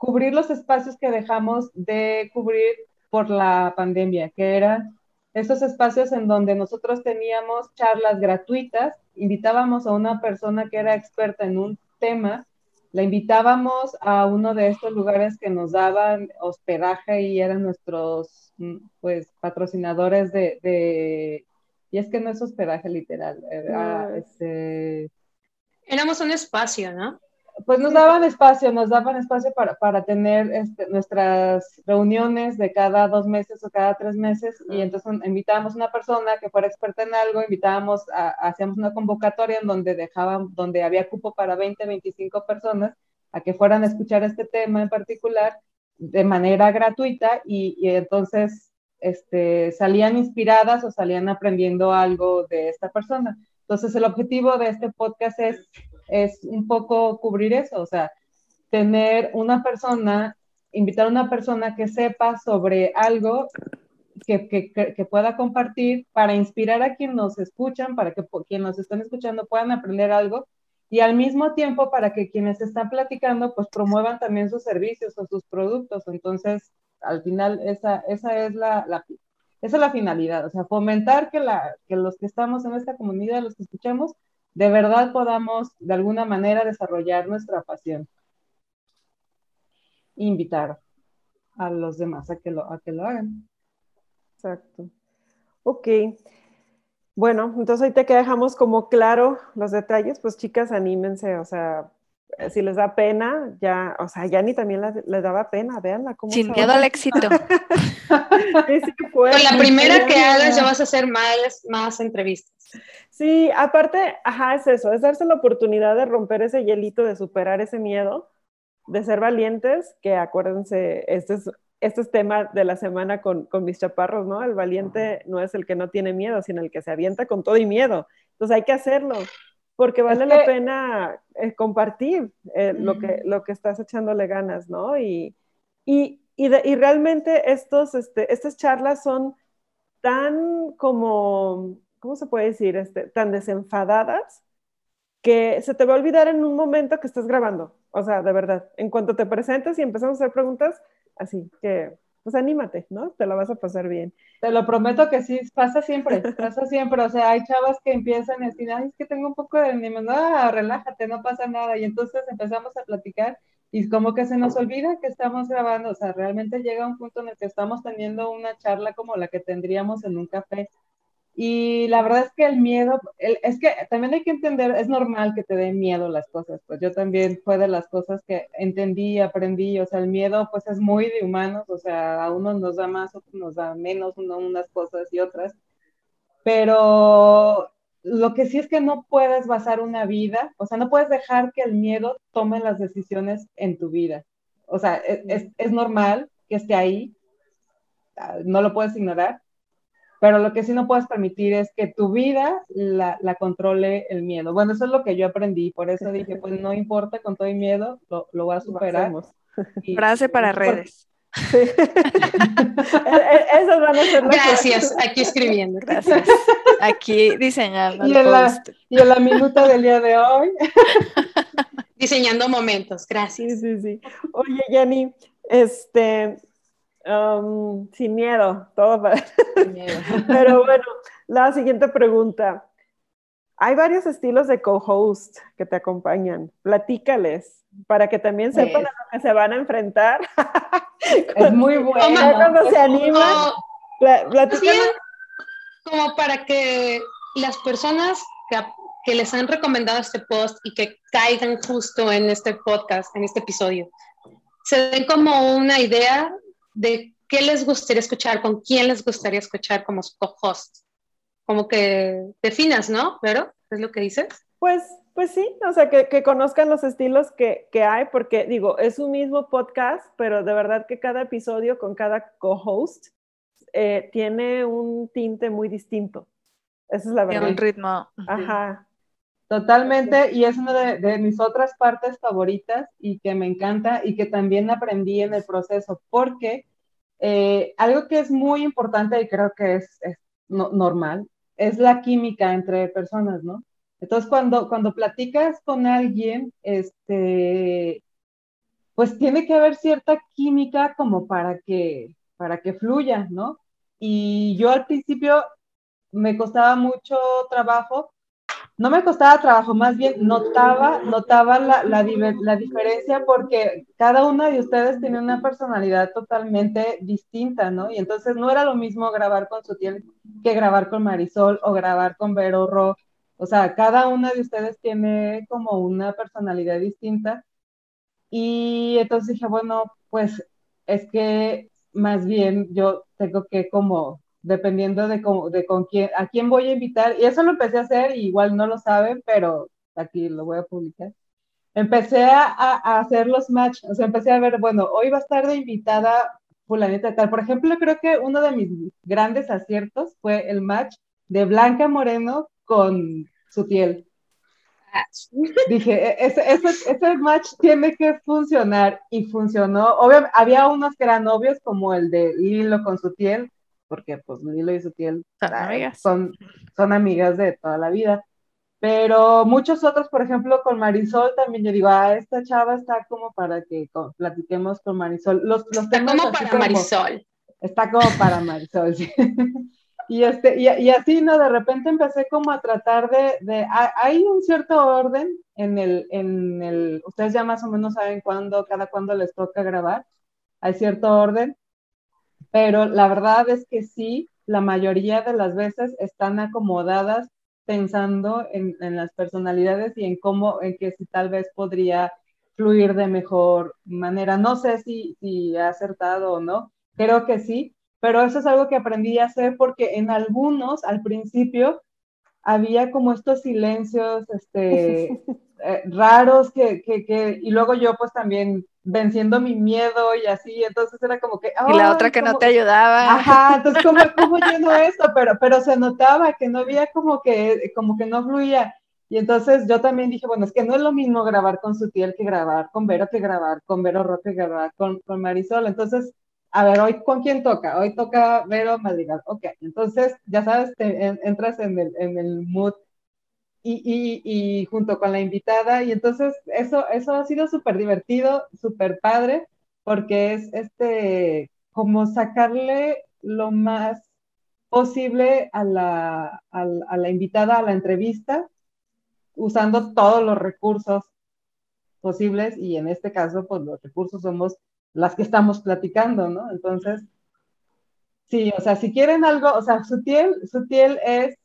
[SPEAKER 1] cubrir los espacios que dejamos de cubrir por la pandemia, que eran esos espacios en donde nosotros teníamos charlas gratuitas, invitábamos a una persona que era experta en un tema, la invitábamos a uno de estos lugares que nos daban hospedaje y eran nuestros mm, pues patrocinadores de, y es que no es hospedaje literal, era, este,
[SPEAKER 4] éramos un espacio, ¿no?
[SPEAKER 1] Pues nos daban espacio, nos daban espacio para, para tener este, nuestras reuniones de cada dos meses o cada tres meses y entonces invitábamos a una persona que fuera experta en algo, invitábamos, a, hacíamos una convocatoria en donde dejaban, donde había cupo para 20, 25 personas a que fueran a escuchar este tema en particular de manera gratuita y, entonces este, salían inspiradas o salían aprendiendo algo de esta persona. Entonces el objetivo de este podcast es, es un poco cubrir eso, o sea, tener una persona, invitar a una persona que sepa sobre algo que, que, pueda compartir para inspirar a quienes nos escuchan, para que quienes nos están escuchando puedan aprender algo y al mismo tiempo para que quienes están platicando pues promuevan también sus servicios o sus productos. Entonces, al final esa, esa, es, la, la esa es la finalidad, o sea, fomentar que, la, que los que estamos en esta comunidad, los que escuchamos, de verdad podamos de alguna manera desarrollar nuestra pasión. Invitar a los demás a que lo, que hagan.
[SPEAKER 3] Exacto. Ok. Bueno, entonces ahí te dejamos como claro los detalles, pues chicas, anímense, o sea, si les da pena, ya, o sea, ya ni también les, daba pena, veanla cómo
[SPEAKER 2] Sin miedo al éxito.
[SPEAKER 4] Con la primera que hagas ya vas a hacer más, más entrevistas.
[SPEAKER 3] Sí, aparte, ajá, es eso, es darse la oportunidad de romper ese hielito, de superar ese miedo, de ser valientes, que acuérdense, este es este es tema de la semana con, mis chaparros, ¿no? El valiente no es el que no tiene miedo, sino el que se avienta con todo y miedo. Entonces hay que hacerlo, porque vale la pena eh, compartir eh, lo, que, lo que estás echándole ganas, ¿no? Y, y, y, realmente estos, este, estas charlas son tan como, ¿cómo se puede decir? Este, tan desenfadadas que se te va a olvidar en un momento que estás grabando. O sea, de verdad, en cuanto te presentes y empezamos a hacer preguntas, Así que, pues anímate, ¿no? Te lo vas a pasar bien.
[SPEAKER 1] Te lo prometo que sí, pasa siempre, pasa siempre. O sea, hay chavas que empiezan a decir, ay, es que tengo un poco de ánimo, no, relájate, no pasa nada. Y entonces empezamos a platicar y como que se nos olvida que estamos grabando. O sea, realmente llega un punto en el que estamos teniendo una charla como la que tendríamos en un café y la verdad es que el miedo, es que también hay que entender, es normal que te den miedo las cosas, pues yo también fue de las cosas que entendí, aprendí, o sea, el miedo pues es muy de humanos, o sea, a unos nos da más, otros nos da menos, uno, unas cosas y otras, pero lo que sí es que no puedes basar una vida, o sea, no puedes dejar que el miedo tome las decisiones en tu vida, o sea, e, es, es normal que esté ahí, ah, no lo puedes ignorar, pero lo que sí no puedes permitir es que tu vida la, la, controle el miedo. Bueno, eso es lo que yo aprendí, por eso dije, pues no importa, con todo el miedo, lo, lo voy a superar.
[SPEAKER 2] Frase para redes. Sí.
[SPEAKER 3] E, e, Eso van a ser
[SPEAKER 4] Gracias, aquí escribiendo.
[SPEAKER 2] Gracias. Aquí diseñando.
[SPEAKER 1] Y en, la, y en la minuta del día de hoy.
[SPEAKER 4] Diseñando momentos, gracias.
[SPEAKER 3] Sí, sí, sí. Oye, Yanni, este, Um, sin miedo, todo para... Pero bueno, la siguiente pregunta. Hay varios estilos de co-host que te acompañan. Platícales para que también sepan a lo que se van a enfrentar.
[SPEAKER 1] es muy bueno.
[SPEAKER 3] Cuando se animan,
[SPEAKER 4] Como para que las personas que, que les han recomendado este post y que caigan justo en este podcast, en este episodio, se den como una idea de qué les gustaría escuchar, con quién les gustaría escuchar como co-host. Como que definas, ¿no? Pero, ¿es lo que dices?
[SPEAKER 3] Pues, pues sí, o sea, que, conozcan los estilos que, hay, porque digo, es un mismo podcast, pero de verdad que cada episodio con cada co-host eh, tiene un tinte muy distinto. Esa es la verdad.
[SPEAKER 2] Tiene un ritmo.
[SPEAKER 3] Ajá.
[SPEAKER 1] Totalmente, y es una de, mis otras partes favoritas y que me encanta y que también aprendí en el proceso, porque eh, algo que es muy importante y creo que es, normal es la química entre personas, ¿no? Entonces, cuando, cuando platicas con alguien, este, pues tiene que haber cierta química como para que, para que fluya, ¿no? Y yo al principio me costaba mucho trabajo no me costaba trabajo, más bien notaba, notaba la, la, la, diferencia porque cada una de ustedes tiene una personalidad totalmente distinta, ¿no? Y entonces no era lo mismo grabar con Sutiel que grabar con Marisol o grabar con Vero Ro. O sea, cada una de ustedes tiene como una personalidad distinta. Y entonces dije, bueno, pues es que más bien yo tengo que como dependiendo de, de con quién, a quién voy a invitar. Y eso lo empecé a hacer, y igual no lo saben, pero aquí lo voy a publicar. empecé a, hacer los match, o sea, empecé a ver, bueno, hoy va a estar de invitada fulanita tal. Por ejemplo, creo que uno de mis grandes aciertos fue el match de Blanca Moreno con su piel. Dije, e, ese, ese, ese, match tiene que funcionar y funcionó. Obviamente, había unos que eran obvios, como el de Lilo con su piel, porque pues Lilo y su piel son, son amigas de toda la vida. Pero muchos otros, por ejemplo, con Marisol también yo digo, ah, esta chava está como para que platiquemos con Marisol. Los, los
[SPEAKER 4] está como para Marisol.
[SPEAKER 1] Está como para Marisol, sí. y, este, y, y, así, ¿no? De repente empecé como a tratar de, de hay un cierto orden en el, en el, ustedes ya más o menos saben cuándo, cada cuándo les toca grabar, hay cierto orden, pero la verdad es que sí, la mayoría de las veces están acomodadas pensando en, las personalidades y en cómo, en que si tal vez podría fluir de mejor manera. No sé si, si he acertado o no, creo que sí, pero eso es algo que aprendí a hacer porque en algunos, al principio, había como estos silencios este, eh, raros que, que, que, y luego yo pues también venciendo mi miedo y así, entonces era como que...
[SPEAKER 2] y la otra que no te ayudaba.
[SPEAKER 1] Ajá, entonces ¿cómo, cómo lleno esto? Pero, pero se notaba que no había como que, como que no fluía. Y entonces yo también dije, bueno, es que no es lo mismo grabar con Sutiel que grabar con Vero, que grabar con Vero Roque, que grabar con, con Marisol. Entonces, a ver, hoy con quién toca? Hoy toca Vero Madrigal. Ok, entonces ya sabes, te, entras en el, en el mood y, y, junto con la invitada. Y entonces eso, eso ha sido súper divertido, súper padre, porque es este, como sacarle lo más posible a la, a, la invitada a la entrevista, usando todos los recursos posibles y en este caso, pues los recursos somos las que estamos platicando, ¿no? Entonces, sí, o sea, si quieren algo, o sea, Sutiel, Sutiel es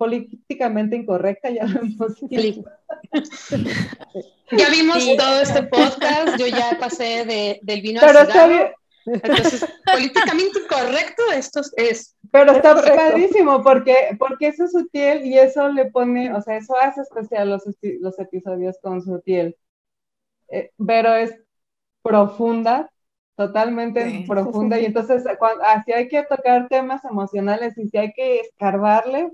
[SPEAKER 1] políticamente incorrecta, ya lo hemos
[SPEAKER 4] visto. ya vimos todo este podcast, yo ya pasé de, del vino Pero al cigarro. Entonces, políticamente incorrecto, esto es.
[SPEAKER 1] Pero está padrísimo porque, porque eso es sutil y eso le pone, o sea, eso hace especial los, los episodios con sutil. Eh, pero es profunda, totalmente profunda, y entonces así hay que tocar temas emocionales y si hay que escarbarle,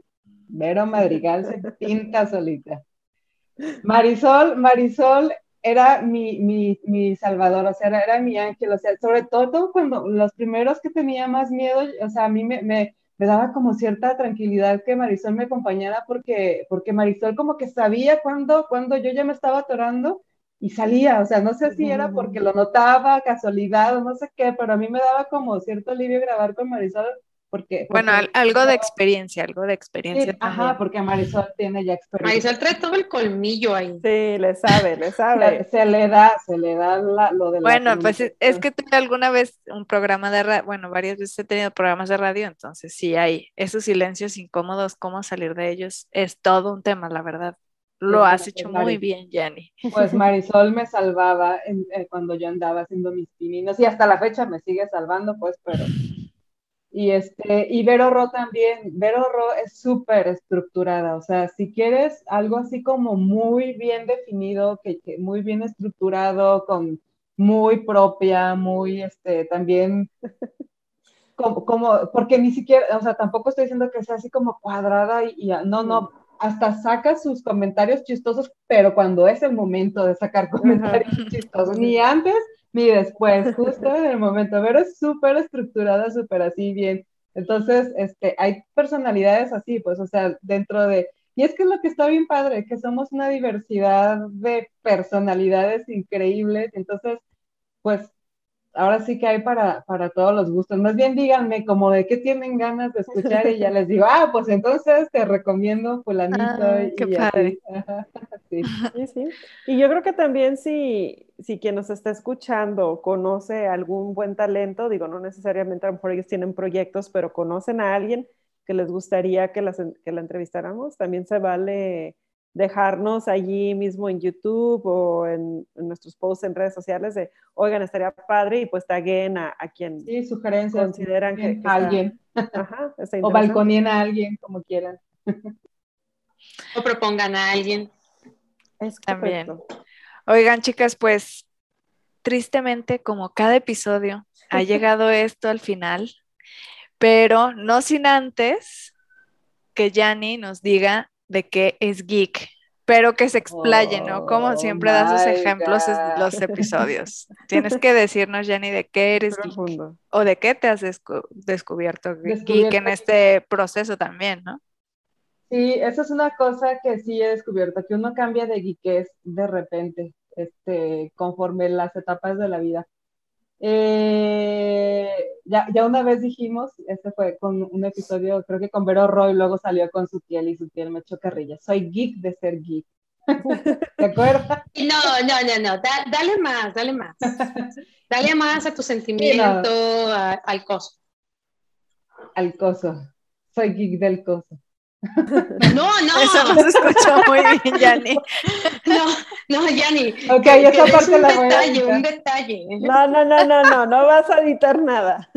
[SPEAKER 1] Vero Madrigal se pinta solita. Marisol, Marisol era mi, mi, mi salvador, o sea, era, mi ángel, o sea, sobre todo cuando los primeros que tenía más miedo, o sea, a mí me, me, me daba como cierta tranquilidad que Marisol me acompañara porque, porque Marisol como que sabía cuando, cuando yo ya me estaba atorando y salía, o sea, no sé si era porque lo notaba, casualidad o no sé qué, pero a mí me daba como cierto alivio grabar con Marisol porque,
[SPEAKER 2] bueno, algo de experiencia, algo de experiencia.
[SPEAKER 1] ajá, porque Marisol tiene ya experiencia.
[SPEAKER 4] Marisol trae todo el colmillo ahí.
[SPEAKER 3] Sí, le sabe, le sabe.
[SPEAKER 1] se, le da, se le da lo de la
[SPEAKER 2] Bueno, pues es, que tuve alguna vez un programa de radio, bueno, varias veces he tenido programas de radio, entonces sí hay esos silencios incómodos, cómo salir de ellos, es todo un tema, la verdad. Lo has hecho muy bien, Jenny.
[SPEAKER 1] Pues Marisol me salvaba eh, cuando yo andaba haciendo mis pininos y hasta la fecha me sigue salvando, pues, pero y, este, y Vero Ro también, Vero Ro es súper estructurada, o sea, si quieres algo así como muy bien definido, que, muy bien estructurado, con muy propia, muy, este, también, como, como, porque ni siquiera, o sea, tampoco estoy diciendo que sea así como cuadrada y, no, no, hasta saca sus comentarios chistosos, pero cuando es el momento de sacar comentarios chistosos, ni antes ni después, justo en el momento, pero es súper estructurada, súper así bien. Entonces, este, hay personalidades así, pues, o sea, dentro de, y es que es lo que está bien padre, que somos una diversidad de personalidades increíbles, entonces, pues, ahora sí que hay para, para todos los gustos. Más bien díganme como de qué tienen ganas de escuchar y ya les digo, ah, pues entonces te recomiendo fulanito. Ah, y,
[SPEAKER 2] qué padre.
[SPEAKER 3] Sí. sí. Y yo creo que también si, si quien nos está escuchando conoce algún buen talento, digo, no necesariamente a lo mejor ellos tienen proyectos, pero conocen a alguien que les gustaría que, las, que la entrevistáramos, también se vale dejarnos allí mismo en YouTube o en, nuestros posts en redes sociales de, oigan, estaría padre y pues taguen a, a quien
[SPEAKER 1] sí, sugerencias,
[SPEAKER 3] consideran que,
[SPEAKER 1] alguien. o balconien a alguien, como quieran.
[SPEAKER 4] o propongan a alguien.
[SPEAKER 2] Es También. Oigan, chicas, pues tristemente, como cada episodio, ha llegado esto al final, pero no sin antes que Yanni nos diga de qué es geek, pero que se explaye, ¿no? Como oh siempre das los ejemplos en los episodios. Tienes que decirnos, Yanni, de qué eres geek o de qué te has descubierto, geek en este proceso también, ¿no?
[SPEAKER 1] Sí, eso es una cosa que sí he descubierto, que uno cambia de geekés de repente, este, conforme las etapas de la vida. Eh, ya, ya una vez dijimos, este fue con un episodio, creo que con Vero Roy, luego salió con su piel y su piel me echó carrilla. Soy geek de ser geek. ¿Te acuerdas?
[SPEAKER 4] No, no, no, no, dale más, dale más. Dale más a tu sentimiento, al coso.
[SPEAKER 1] Al coso. Soy geek del coso.
[SPEAKER 4] No, no.
[SPEAKER 2] Eso no se escuchó muy bien, Yanni.
[SPEAKER 4] No, no, Yanni.
[SPEAKER 1] Ok, esa parte
[SPEAKER 4] un
[SPEAKER 1] la voy
[SPEAKER 4] detalle, un detalle.
[SPEAKER 3] No, no, no, no, no, no vas a editar nada.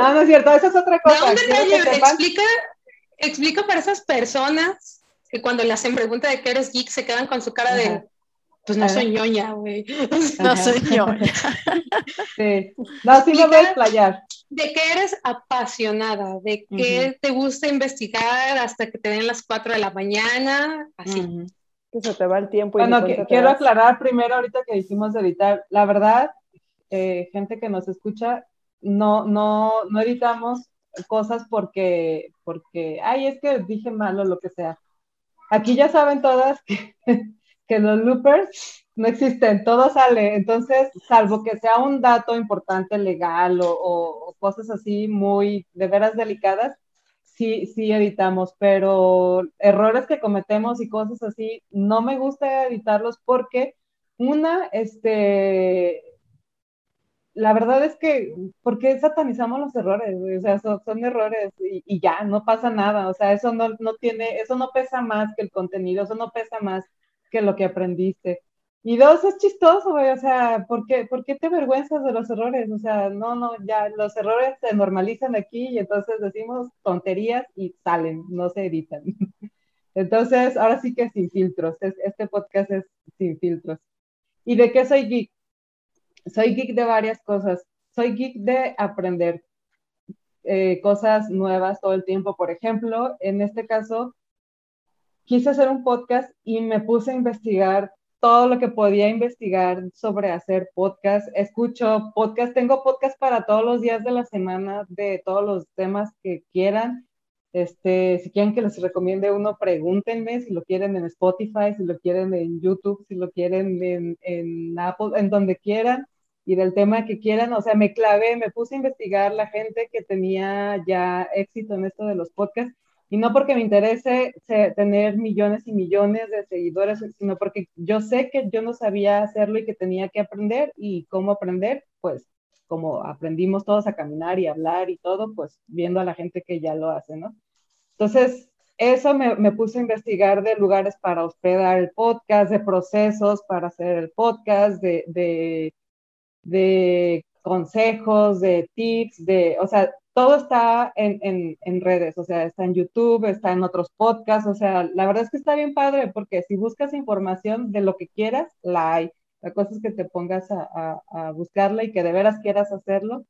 [SPEAKER 1] Ah, no es cierto, eso es otra cosa.
[SPEAKER 4] No, un detalle, explica, explica para esas personas que cuando le hacen pregunta de qué eres geek se quedan con su cara de, pues no soy ñoña, güey.
[SPEAKER 2] No soy ñoña.
[SPEAKER 1] Sí. No, sí me voy a explayar
[SPEAKER 4] de qué eres apasionada, de qué te gusta investigar hasta que te den las 4 de la mañana, así.
[SPEAKER 3] Que se te va el tiempo. Y
[SPEAKER 1] bueno, quiero aclarar primero, ahorita que dijimos de editar, la verdad, eh, gente que nos escucha, no, no, no editamos cosas porque, porque, ay, es que dije mal o lo que sea. Aquí ya saben todas que, que los loopers no existen, todo sale. Entonces, salvo que sea un dato importante legal o, cosas así muy de veras delicadas, sí, sí editamos, pero errores que cometemos y cosas así, no me gusta editarlos porque una, este, la verdad es que, ¿por qué satanizamos los errores? O sea, son, errores y, y, ya, no pasa nada. O sea, eso no, no tiene, eso no pesa más que el contenido, eso no pesa más que lo que aprendiste. Y dos, es chistoso, güey, o sea, ¿por qué, ¿por qué te avergüenzas de los errores? O sea, no, no, ya los errores se normalizan aquí y entonces decimos tonterías y salen, no se editan. Entonces, ahora sí que sin filtros, este podcast es sin filtros. ¿Y de qué soy geek? Soy geek de varias cosas. Soy geek de aprender eh, cosas nuevas todo el tiempo. Por ejemplo, en este caso, quise hacer un podcast y me puse a investigar todo lo que podía investigar sobre hacer podcast. Escucho podcast, tengo podcast para todos los días de la semana de todos los temas que quieran. Este, si quieren que les recomiende uno, pregúntenme si lo quieren en Spotify, si lo quieren en YouTube, si lo quieren en, en Apple, en donde quieran y del tema que quieran. O sea, me clavé, me puse a investigar la gente que tenía ya éxito en esto de los podcasts y no porque me interese tener millones y millones de seguidores, sino porque yo sé que yo no sabía hacerlo y que tenía que aprender y cómo aprender, pues como aprendimos todos a caminar y hablar y todo, pues viendo a la gente que ya lo hace, ¿no? Entonces, eso me, me puse a investigar de lugares para hospedar el podcast, de procesos para hacer el podcast, de, de, de consejos, de tips, de, o sea, todo está en, en, redes, o sea, está en YouTube, está en otros podcasts, o sea, la verdad es que está bien padre porque si buscas información de lo que quieras, la hay. La cosa es que te pongas a, a, buscarla y que de veras quieras hacerlo.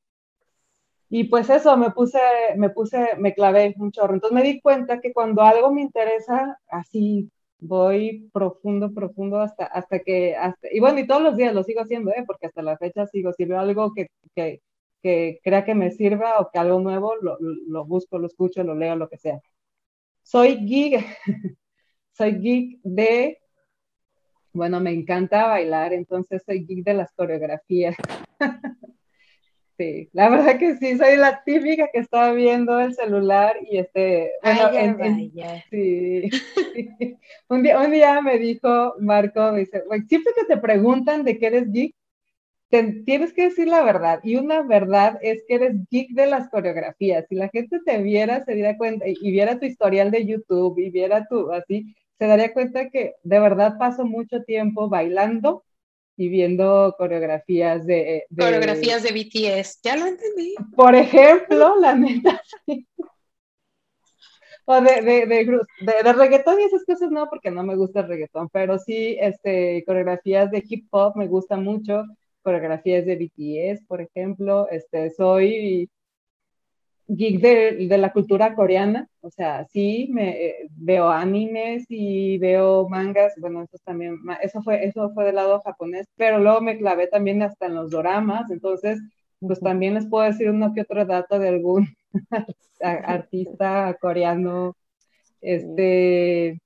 [SPEAKER 1] Y pues eso, me puse, me puse, me clavé un chorro. Entonces me di cuenta que cuando algo me interesa, así voy profundo, profundo hasta, hasta que, hasta, y bueno, y todos los días lo sigo haciendo, ¿eh? porque hasta la fecha sigo, si veo algo que, que, que crea que me sirva o que algo nuevo, lo, lo busco, lo escucho, lo leo, lo que sea. Soy geek, soy geek de, bueno, me encanta bailar, entonces soy geek de las coreografías. Sí, la verdad que sí, soy la típica que estaba viendo el celular y este, bueno, sí, Un, día, un día me dijo Marco, me dice, siempre que te preguntan de qué eres geek, tienes que decir la verdad. Y una verdad es que eres geek de las coreografías. Si la gente te viera, se diera cuenta y, viera tu historial de YouTube y viera tu así, se daría cuenta que de verdad paso mucho tiempo bailando y viendo coreografías de,
[SPEAKER 4] Coreografías de BTS, ya lo entendí.
[SPEAKER 1] Por ejemplo, la neta, O de, de, de, reggaetón y esas cosas no, porque no me gusta el reggaetón, pero sí, este, coreografías de hip hop me gustan mucho, coreografías de BTS, por ejemplo, este, soy geek de, la cultura coreana, o sea, sí, me, eh, veo animes y veo mangas, bueno, eso también, eso fue, eso fue del lado japonés, pero luego me clavé también hasta en los doramas, entonces, pues también les puedo decir uno que otro dato de algún artista coreano, este,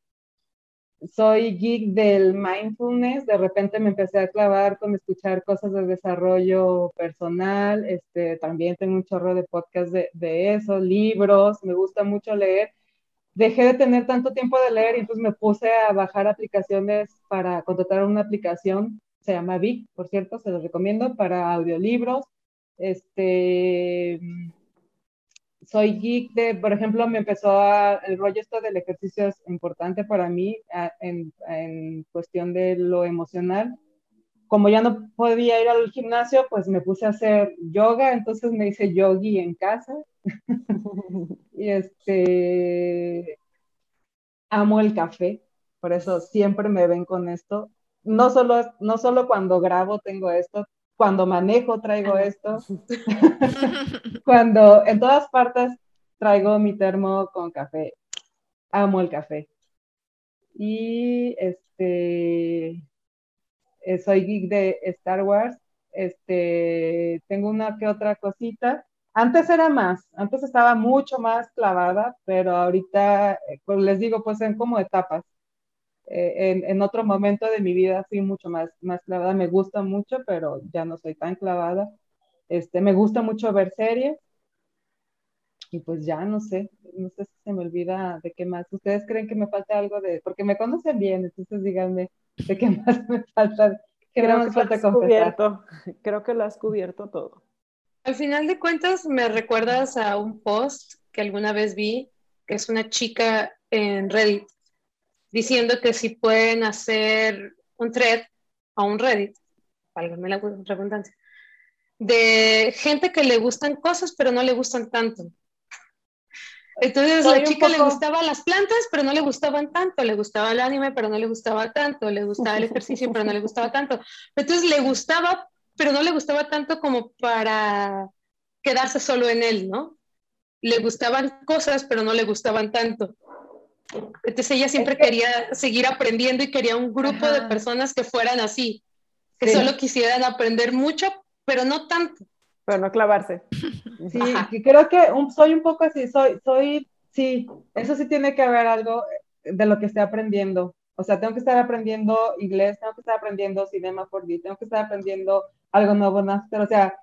[SPEAKER 1] soy geek del mindfulness, de repente me empecé a clavar con escuchar cosas de desarrollo personal, este, también tengo un chorro de podcast de, de eso, libros, me gusta mucho leer. Dejé de tener tanto tiempo de leer y entonces me puse a bajar aplicaciones para contratar una aplicación, se llama Vic, por cierto, se los recomiendo, para audiolibros. Este, soy geek de, por ejemplo, me empezó a, el rollo esto del ejercicio es importante para mí en, en, cuestión de lo emocional. Como ya no podía ir al gimnasio, pues me puse a hacer yoga, entonces me hice yogi en casa. y este, amo el café, por eso siempre me ven con esto. No solo, no solo cuando grabo tengo esto, cuando manejo traigo esto, cuando en todas partes traigo mi termo con café. Amo el café. Y este, eh, soy geek de Star Wars. Este, tengo una que otra cosita. Antes era más, antes estaba mucho más clavada, pero ahorita, eh, pues les digo, pues en como etapas. Eh, en, otro momento de mi vida fui mucho más, más clavada, me gusta mucho, pero ya no soy tan clavada. Este, me gusta mucho ver series y pues ya no sé, no sé si se me olvida de qué más. ¿Ustedes creen que me falta algo de, porque me conocen bien, entonces díganme de qué más me falta?
[SPEAKER 3] Creo que, falta cubierto, creo que lo has cubierto todo.
[SPEAKER 4] Al final de cuentas, me recuerdas a un post que alguna vez vi, que es una chica en Reddit diciendo que si pueden hacer un thread o un Reddit, válgame la redundancia, de gente que le gustan cosas pero no le gustan tanto. Entonces la chica le gustaban las plantas, pero no le gustaban tanto, le gustaba el anime, pero no le gustaba tanto, le gustaba el ejercicio, pero no le gustaba tanto. Entonces le gustaba, pero no le gustaba tanto como para quedarse solo en él, ¿no? Le gustaban cosas, pero no le gustaban tanto. Entonces ella siempre quería seguir aprendiendo y quería un grupo de personas que fueran así, que solo quisieran aprender mucho, pero no tanto.
[SPEAKER 3] Pero no clavarse.
[SPEAKER 1] Sí, creo que soy un poco así, soy, soy, sí, eso sí tiene que haber algo de lo que esté aprendiendo. O sea, tengo que estar aprendiendo inglés, tengo que estar aprendiendo cinema por día, tengo que estar aprendiendo algo nuevo, pero o sea,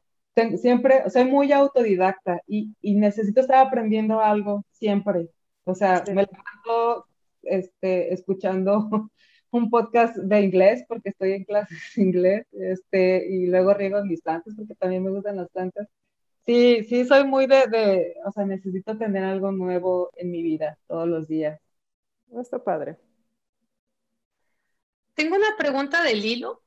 [SPEAKER 1] siempre, soy muy autodidacta y, y necesito estar aprendiendo algo siempre. O sea, me levanto este, escuchando un podcast de inglés porque estoy en clases de inglés este, y luego riego mis plantas porque también me gustan las plantas. Sí, sí, soy muy de, de, o sea, necesito tener algo nuevo en mi vida todos los días.
[SPEAKER 3] Está padre.
[SPEAKER 4] Tengo una pregunta del hilo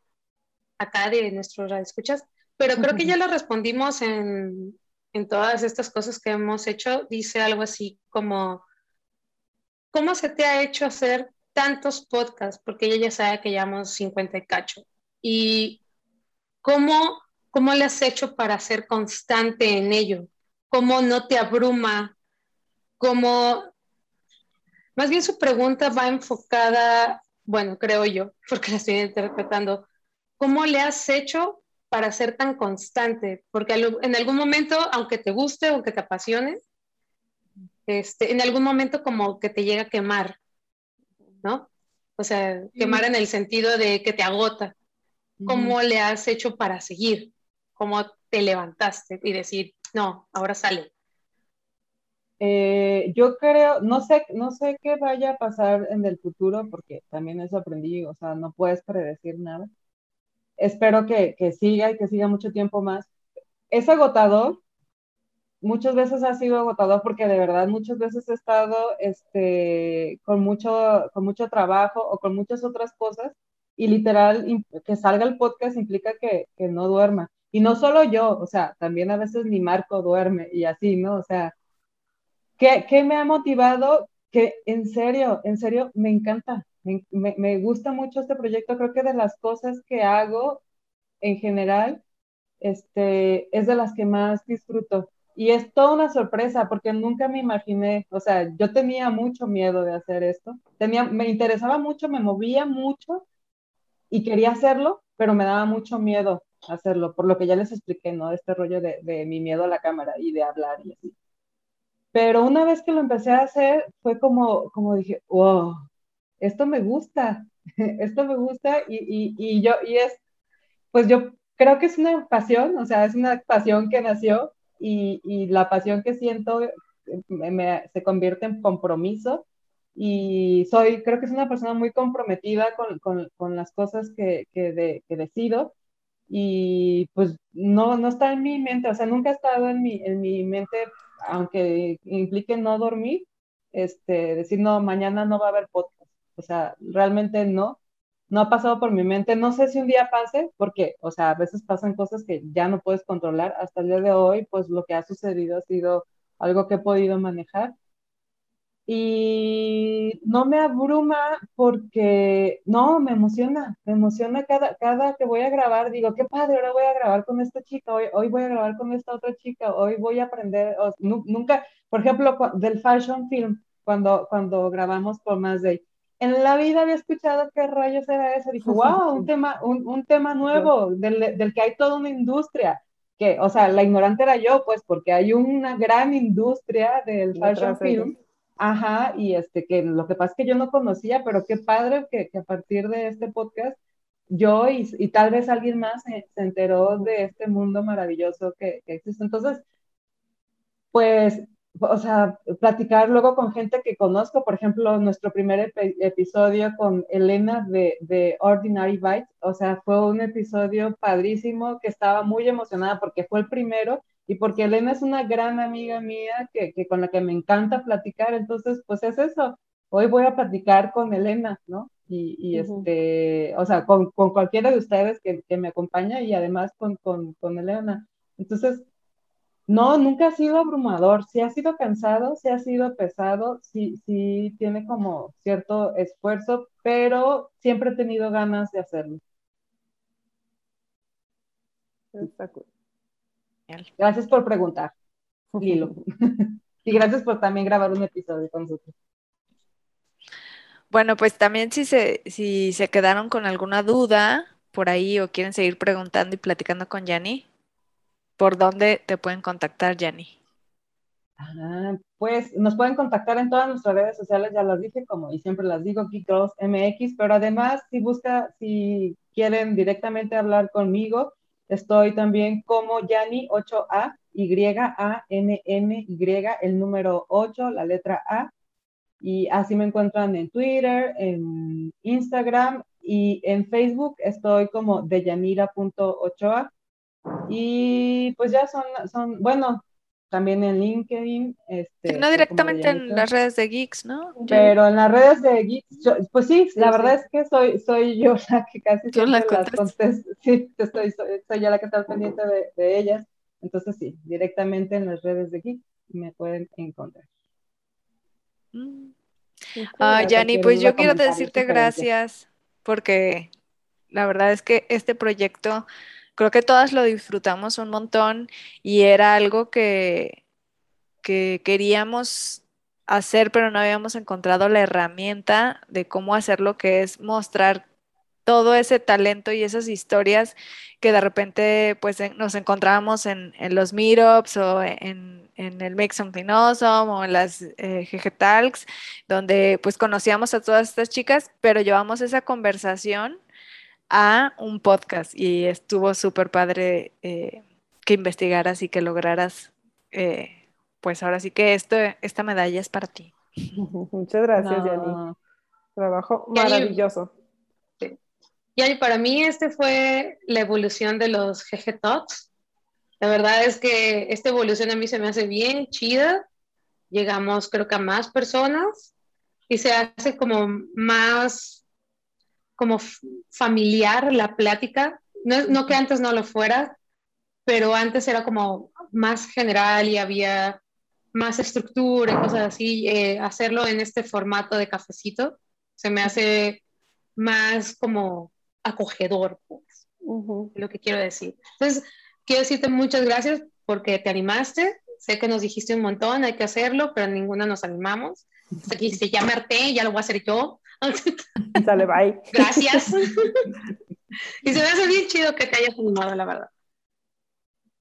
[SPEAKER 4] acá de nuestro escuchas, pero creo que ya lo respondimos en, en todas estas cosas que hemos hecho. Dice algo así como, ¿Cómo se te ha hecho hacer tantos podcasts? Porque ella ya sabe que llevamos 50 y cacho. ¿Y cómo, cómo le has hecho para ser constante en ello? ¿Cómo no te abruma? ¿Cómo... Más bien su pregunta va enfocada, bueno, creo yo, porque la estoy interpretando. ¿Cómo le has hecho para ser tan constante? Porque en algún momento, aunque te guste, aunque te apasione, este, en algún momento como que te llega a quemar, ¿no? O sea, quemar en el sentido de que te agota. ¿Cómo le has hecho para seguir? ¿Cómo te levantaste y decir, no, ahora sale?
[SPEAKER 1] Eh, yo creo, no sé, no sé qué vaya a pasar en el futuro, porque también eso aprendí, o sea, no puedes predecir nada. Espero que, que siga y que siga mucho tiempo más. Es agotador, muchas veces ha sido agotador porque de verdad muchas veces he estado este, con, mucho, con mucho trabajo o con muchas otras cosas y literal que salga el podcast implica que, que, no duerma. Y no solo yo, o sea, también a veces mi Marco duerme y así, ¿no? O sea, ¿qué, qué me ha motivado? que en serio, en serio, me encanta. Me, me, gusta mucho este proyecto. Creo que de las cosas que hago en general, este, es de las que más disfruto. Y es toda una sorpresa porque nunca me imaginé, o sea, yo tenía mucho miedo de hacer esto. Tenía, me interesaba mucho, me movía mucho y quería hacerlo, pero me daba mucho miedo hacerlo, por lo que ya les expliqué, ¿no? Este rollo de, mi miedo a la cámara y de hablar y así. Pero una vez que lo empecé a hacer, fue como, como dije, wow, esto me gusta, esto me gusta y, y, y, yo, y es, pues yo creo que es una pasión, o sea, es una pasión que nació y, y la pasión que siento me, se convierte en compromiso y soy, creo que es una persona muy comprometida con, con, con las cosas que, que, de, que, decido y pues no, no está en mi mente, o sea, nunca ha estado en mi, en mi mente aunque implique no dormir, este, decir, no, mañana no va a haber podcast. O sea, realmente no, no ha pasado por mi mente. No sé si un día pase, porque, o sea, a veces pasan cosas que ya no puedes controlar. Hasta el día de hoy, pues lo que ha sucedido ha sido algo que he podido manejar y no me abruma porque, no, me emociona, me emociona cada, cada que voy a grabar, digo, qué padre, ahora voy a grabar con esta chica, hoy, hoy voy a grabar con esta otra chica, hoy voy a aprender, nunca, por ejemplo, del fashion film, cuando, cuando grabamos por Más Day, en la vida había escuchado qué rayos era eso, dije, wow, un tema, un, un tema nuevo, del, del que hay toda una industria, que, o sea, la ignorante era yo, pues, porque hay una gran industria del fashion film Ajá, y este, que lo que pasa es que yo no conocía, pero qué padre que, que a partir de este podcast yo y, y tal vez alguien más se, enteró de este mundo maravilloso que, que, existe. Entonces, pues, o sea, platicar luego con gente que conozco, por ejemplo, nuestro primer episodio con Elena de, de Ordinary Bites, o sea, fue un episodio padrísimo que estaba muy emocionada porque fue el primero y porque Elena es una gran amiga mía que, que, con la que me encanta platicar, entonces pues es eso, hoy voy a platicar con Elena, ¿no? Y, y este, o sea, con, con, cualquiera de ustedes que, que, me acompaña y además con, con, con Elena. Entonces, no, nunca ha sido abrumador, sí ha sido cansado, sí ha sido pesado, sí, sí tiene como cierto esfuerzo, pero siempre he tenido ganas de hacerlo. Gracias por preguntar, Lilo. y gracias por también grabar un episodio con nosotros.
[SPEAKER 2] Bueno, pues también si se, si se quedaron con alguna duda por ahí o quieren seguir preguntando y platicando con Yanni, ¿por dónde te pueden contactar, Yanni?
[SPEAKER 1] Ah, pues nos pueden contactar en todas nuestras redes sociales, ya las dije, como y siempre las digo, Geek MX, pero además si busca, si quieren directamente hablar conmigo, Estoy también como Yani 8A, Y-A-N-N-Y, el número 8, la letra A. Y así me encuentran en Twitter, en Instagram y en Facebook estoy como deyanira.ochoa. Y pues ya son, son, bueno, también en LinkedIn. Este,
[SPEAKER 2] no directamente en las redes de Geeks, ¿no?
[SPEAKER 1] Pero en las redes de Geeks, pues sí, la verdad es que soy, soy yo la que casi siempre las contesto. Sí, estoy, soy, soy, yo la que está pendiente de, de, ellas. Entonces sí, directamente en las redes de Geeks me pueden encontrar.
[SPEAKER 2] Mm. Ah, Yanni, pues yo quiero decirte gracias porque la verdad es que este proyecto creo que todas lo disfrutamos un montón y era algo que, que queríamos hacer, pero no habíamos encontrado la herramienta de cómo hacer lo que es mostrar todo ese talento y esas historias que de repente pues nos encontrábamos en, los meetups o en, el Make Something Awesome o en las eh, GG Talks, donde pues conocíamos a todas estas chicas, pero llevamos esa conversación a un podcast y estuvo súper padre eh, que investigaras y que lograras, eh, pues ahora sí que esto, esta medalla es para ti.
[SPEAKER 3] Muchas gracias, no. Trabajo maravilloso.
[SPEAKER 4] Yani, para mí este fue la evolución de los GG Talks. La verdad es que esta evolución a mí se me hace bien chida. Llegamos creo que a más personas y se hace como más como familiar la plática. No, no que antes no lo fuera, pero antes era como más general y había más estructura y cosas así, eh, hacerlo en este formato de cafecito se me hace más como acogedor, pues, lo que quiero decir. Entonces, quiero decirte muchas gracias porque te animaste. Sé que nos dijiste un montón, hay que hacerlo, pero ninguna nos animamos. Aquí se llama Arte, ya lo voy a hacer yo.
[SPEAKER 3] Dale, bye.
[SPEAKER 4] Gracias. y se me hace bien chido que te hayas animado, la verdad.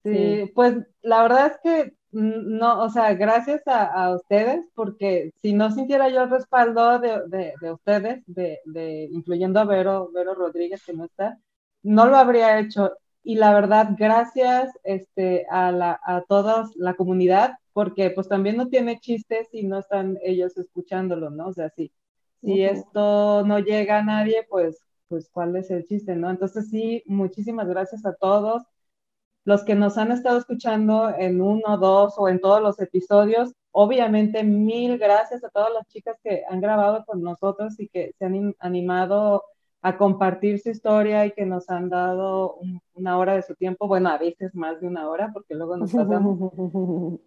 [SPEAKER 1] Sí, pues la verdad es que no, o sea, gracias a, ustedes, porque si no sintiera yo el respaldo de, ustedes, de, incluyendo a Vero, Vero Rodríguez, que no está, no lo habría hecho. Y la verdad, gracias este, a, la, a toda la comunidad, porque pues también no tiene chistes si no están ellos escuchándolo, ¿no? O sea, si, esto no llega a nadie, pues, pues cuál es el chiste, ¿no? Entonces sí, muchísimas gracias a todos los que nos han estado escuchando en uno, dos o en todos los episodios, obviamente mil gracias a todas las chicas que han grabado con nosotros y que se han animado a compartir su historia y que nos han dado una hora de su tiempo, bueno, a veces más de una hora, porque luego nos pasamos.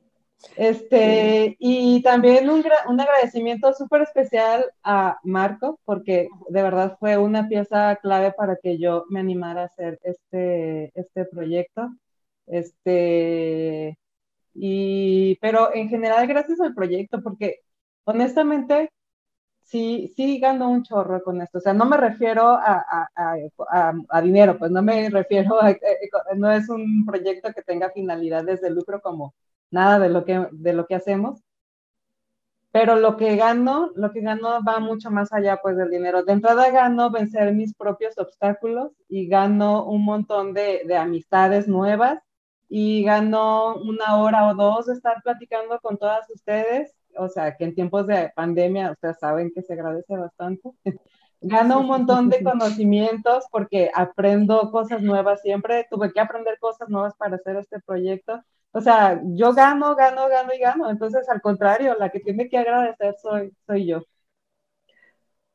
[SPEAKER 1] Este, y también un, un agradecimiento súper especial a Marco, porque de verdad fue una pieza clave para que yo me animara a hacer este, este proyecto. Este, y, pero en general, gracias al proyecto, porque honestamente, sí, sí gano un chorro con esto. O sea, no me refiero a, a, dinero, pues no me refiero a, no es un proyecto que tenga finalidades de lucro como nada de lo que, de lo que hacemos. Pero lo que gano, lo que gano va mucho más allá pues del dinero. De entrada gano vencer mis propios obstáculos y gano un montón de, de amistades nuevas y gano una hora o dos de estar platicando con todas ustedes, o sea, que en tiempos de pandemia, ustedes saben que se agradece bastante. Gano un montón de conocimientos porque aprendo cosas nuevas siempre, tuve que aprender cosas nuevas para hacer este proyecto. O sea, yo gano, gano, gano y gano. Entonces, al contrario, la que tiene que agradecer soy, soy yo.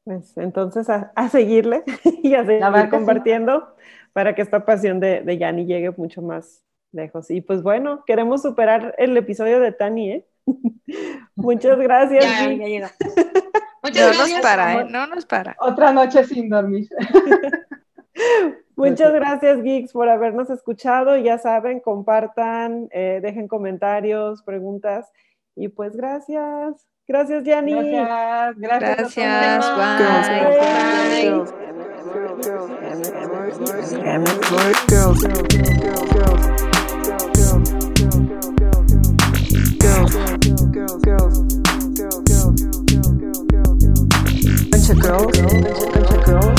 [SPEAKER 3] Pues entonces a, seguirle y a seguir compartiendo para que esta pasión de, de Yanni llegue mucho más, lejos. Y pues bueno, queremos superar el episodio de Tani, ¿eh? Muchas gracias.
[SPEAKER 2] Ya, ya llega. Muchas no nos para, ¿eh? No nos para.
[SPEAKER 1] Otra noche sin dormir.
[SPEAKER 3] Muchas gracias, Geeks, por habernos escuchado. Ya saben, compartan, eh, dejen comentarios, preguntas. Y pues gracias. Gracias, Yanni.
[SPEAKER 1] Gracias,
[SPEAKER 2] gracias. Gracias,
[SPEAKER 3] bye. bunch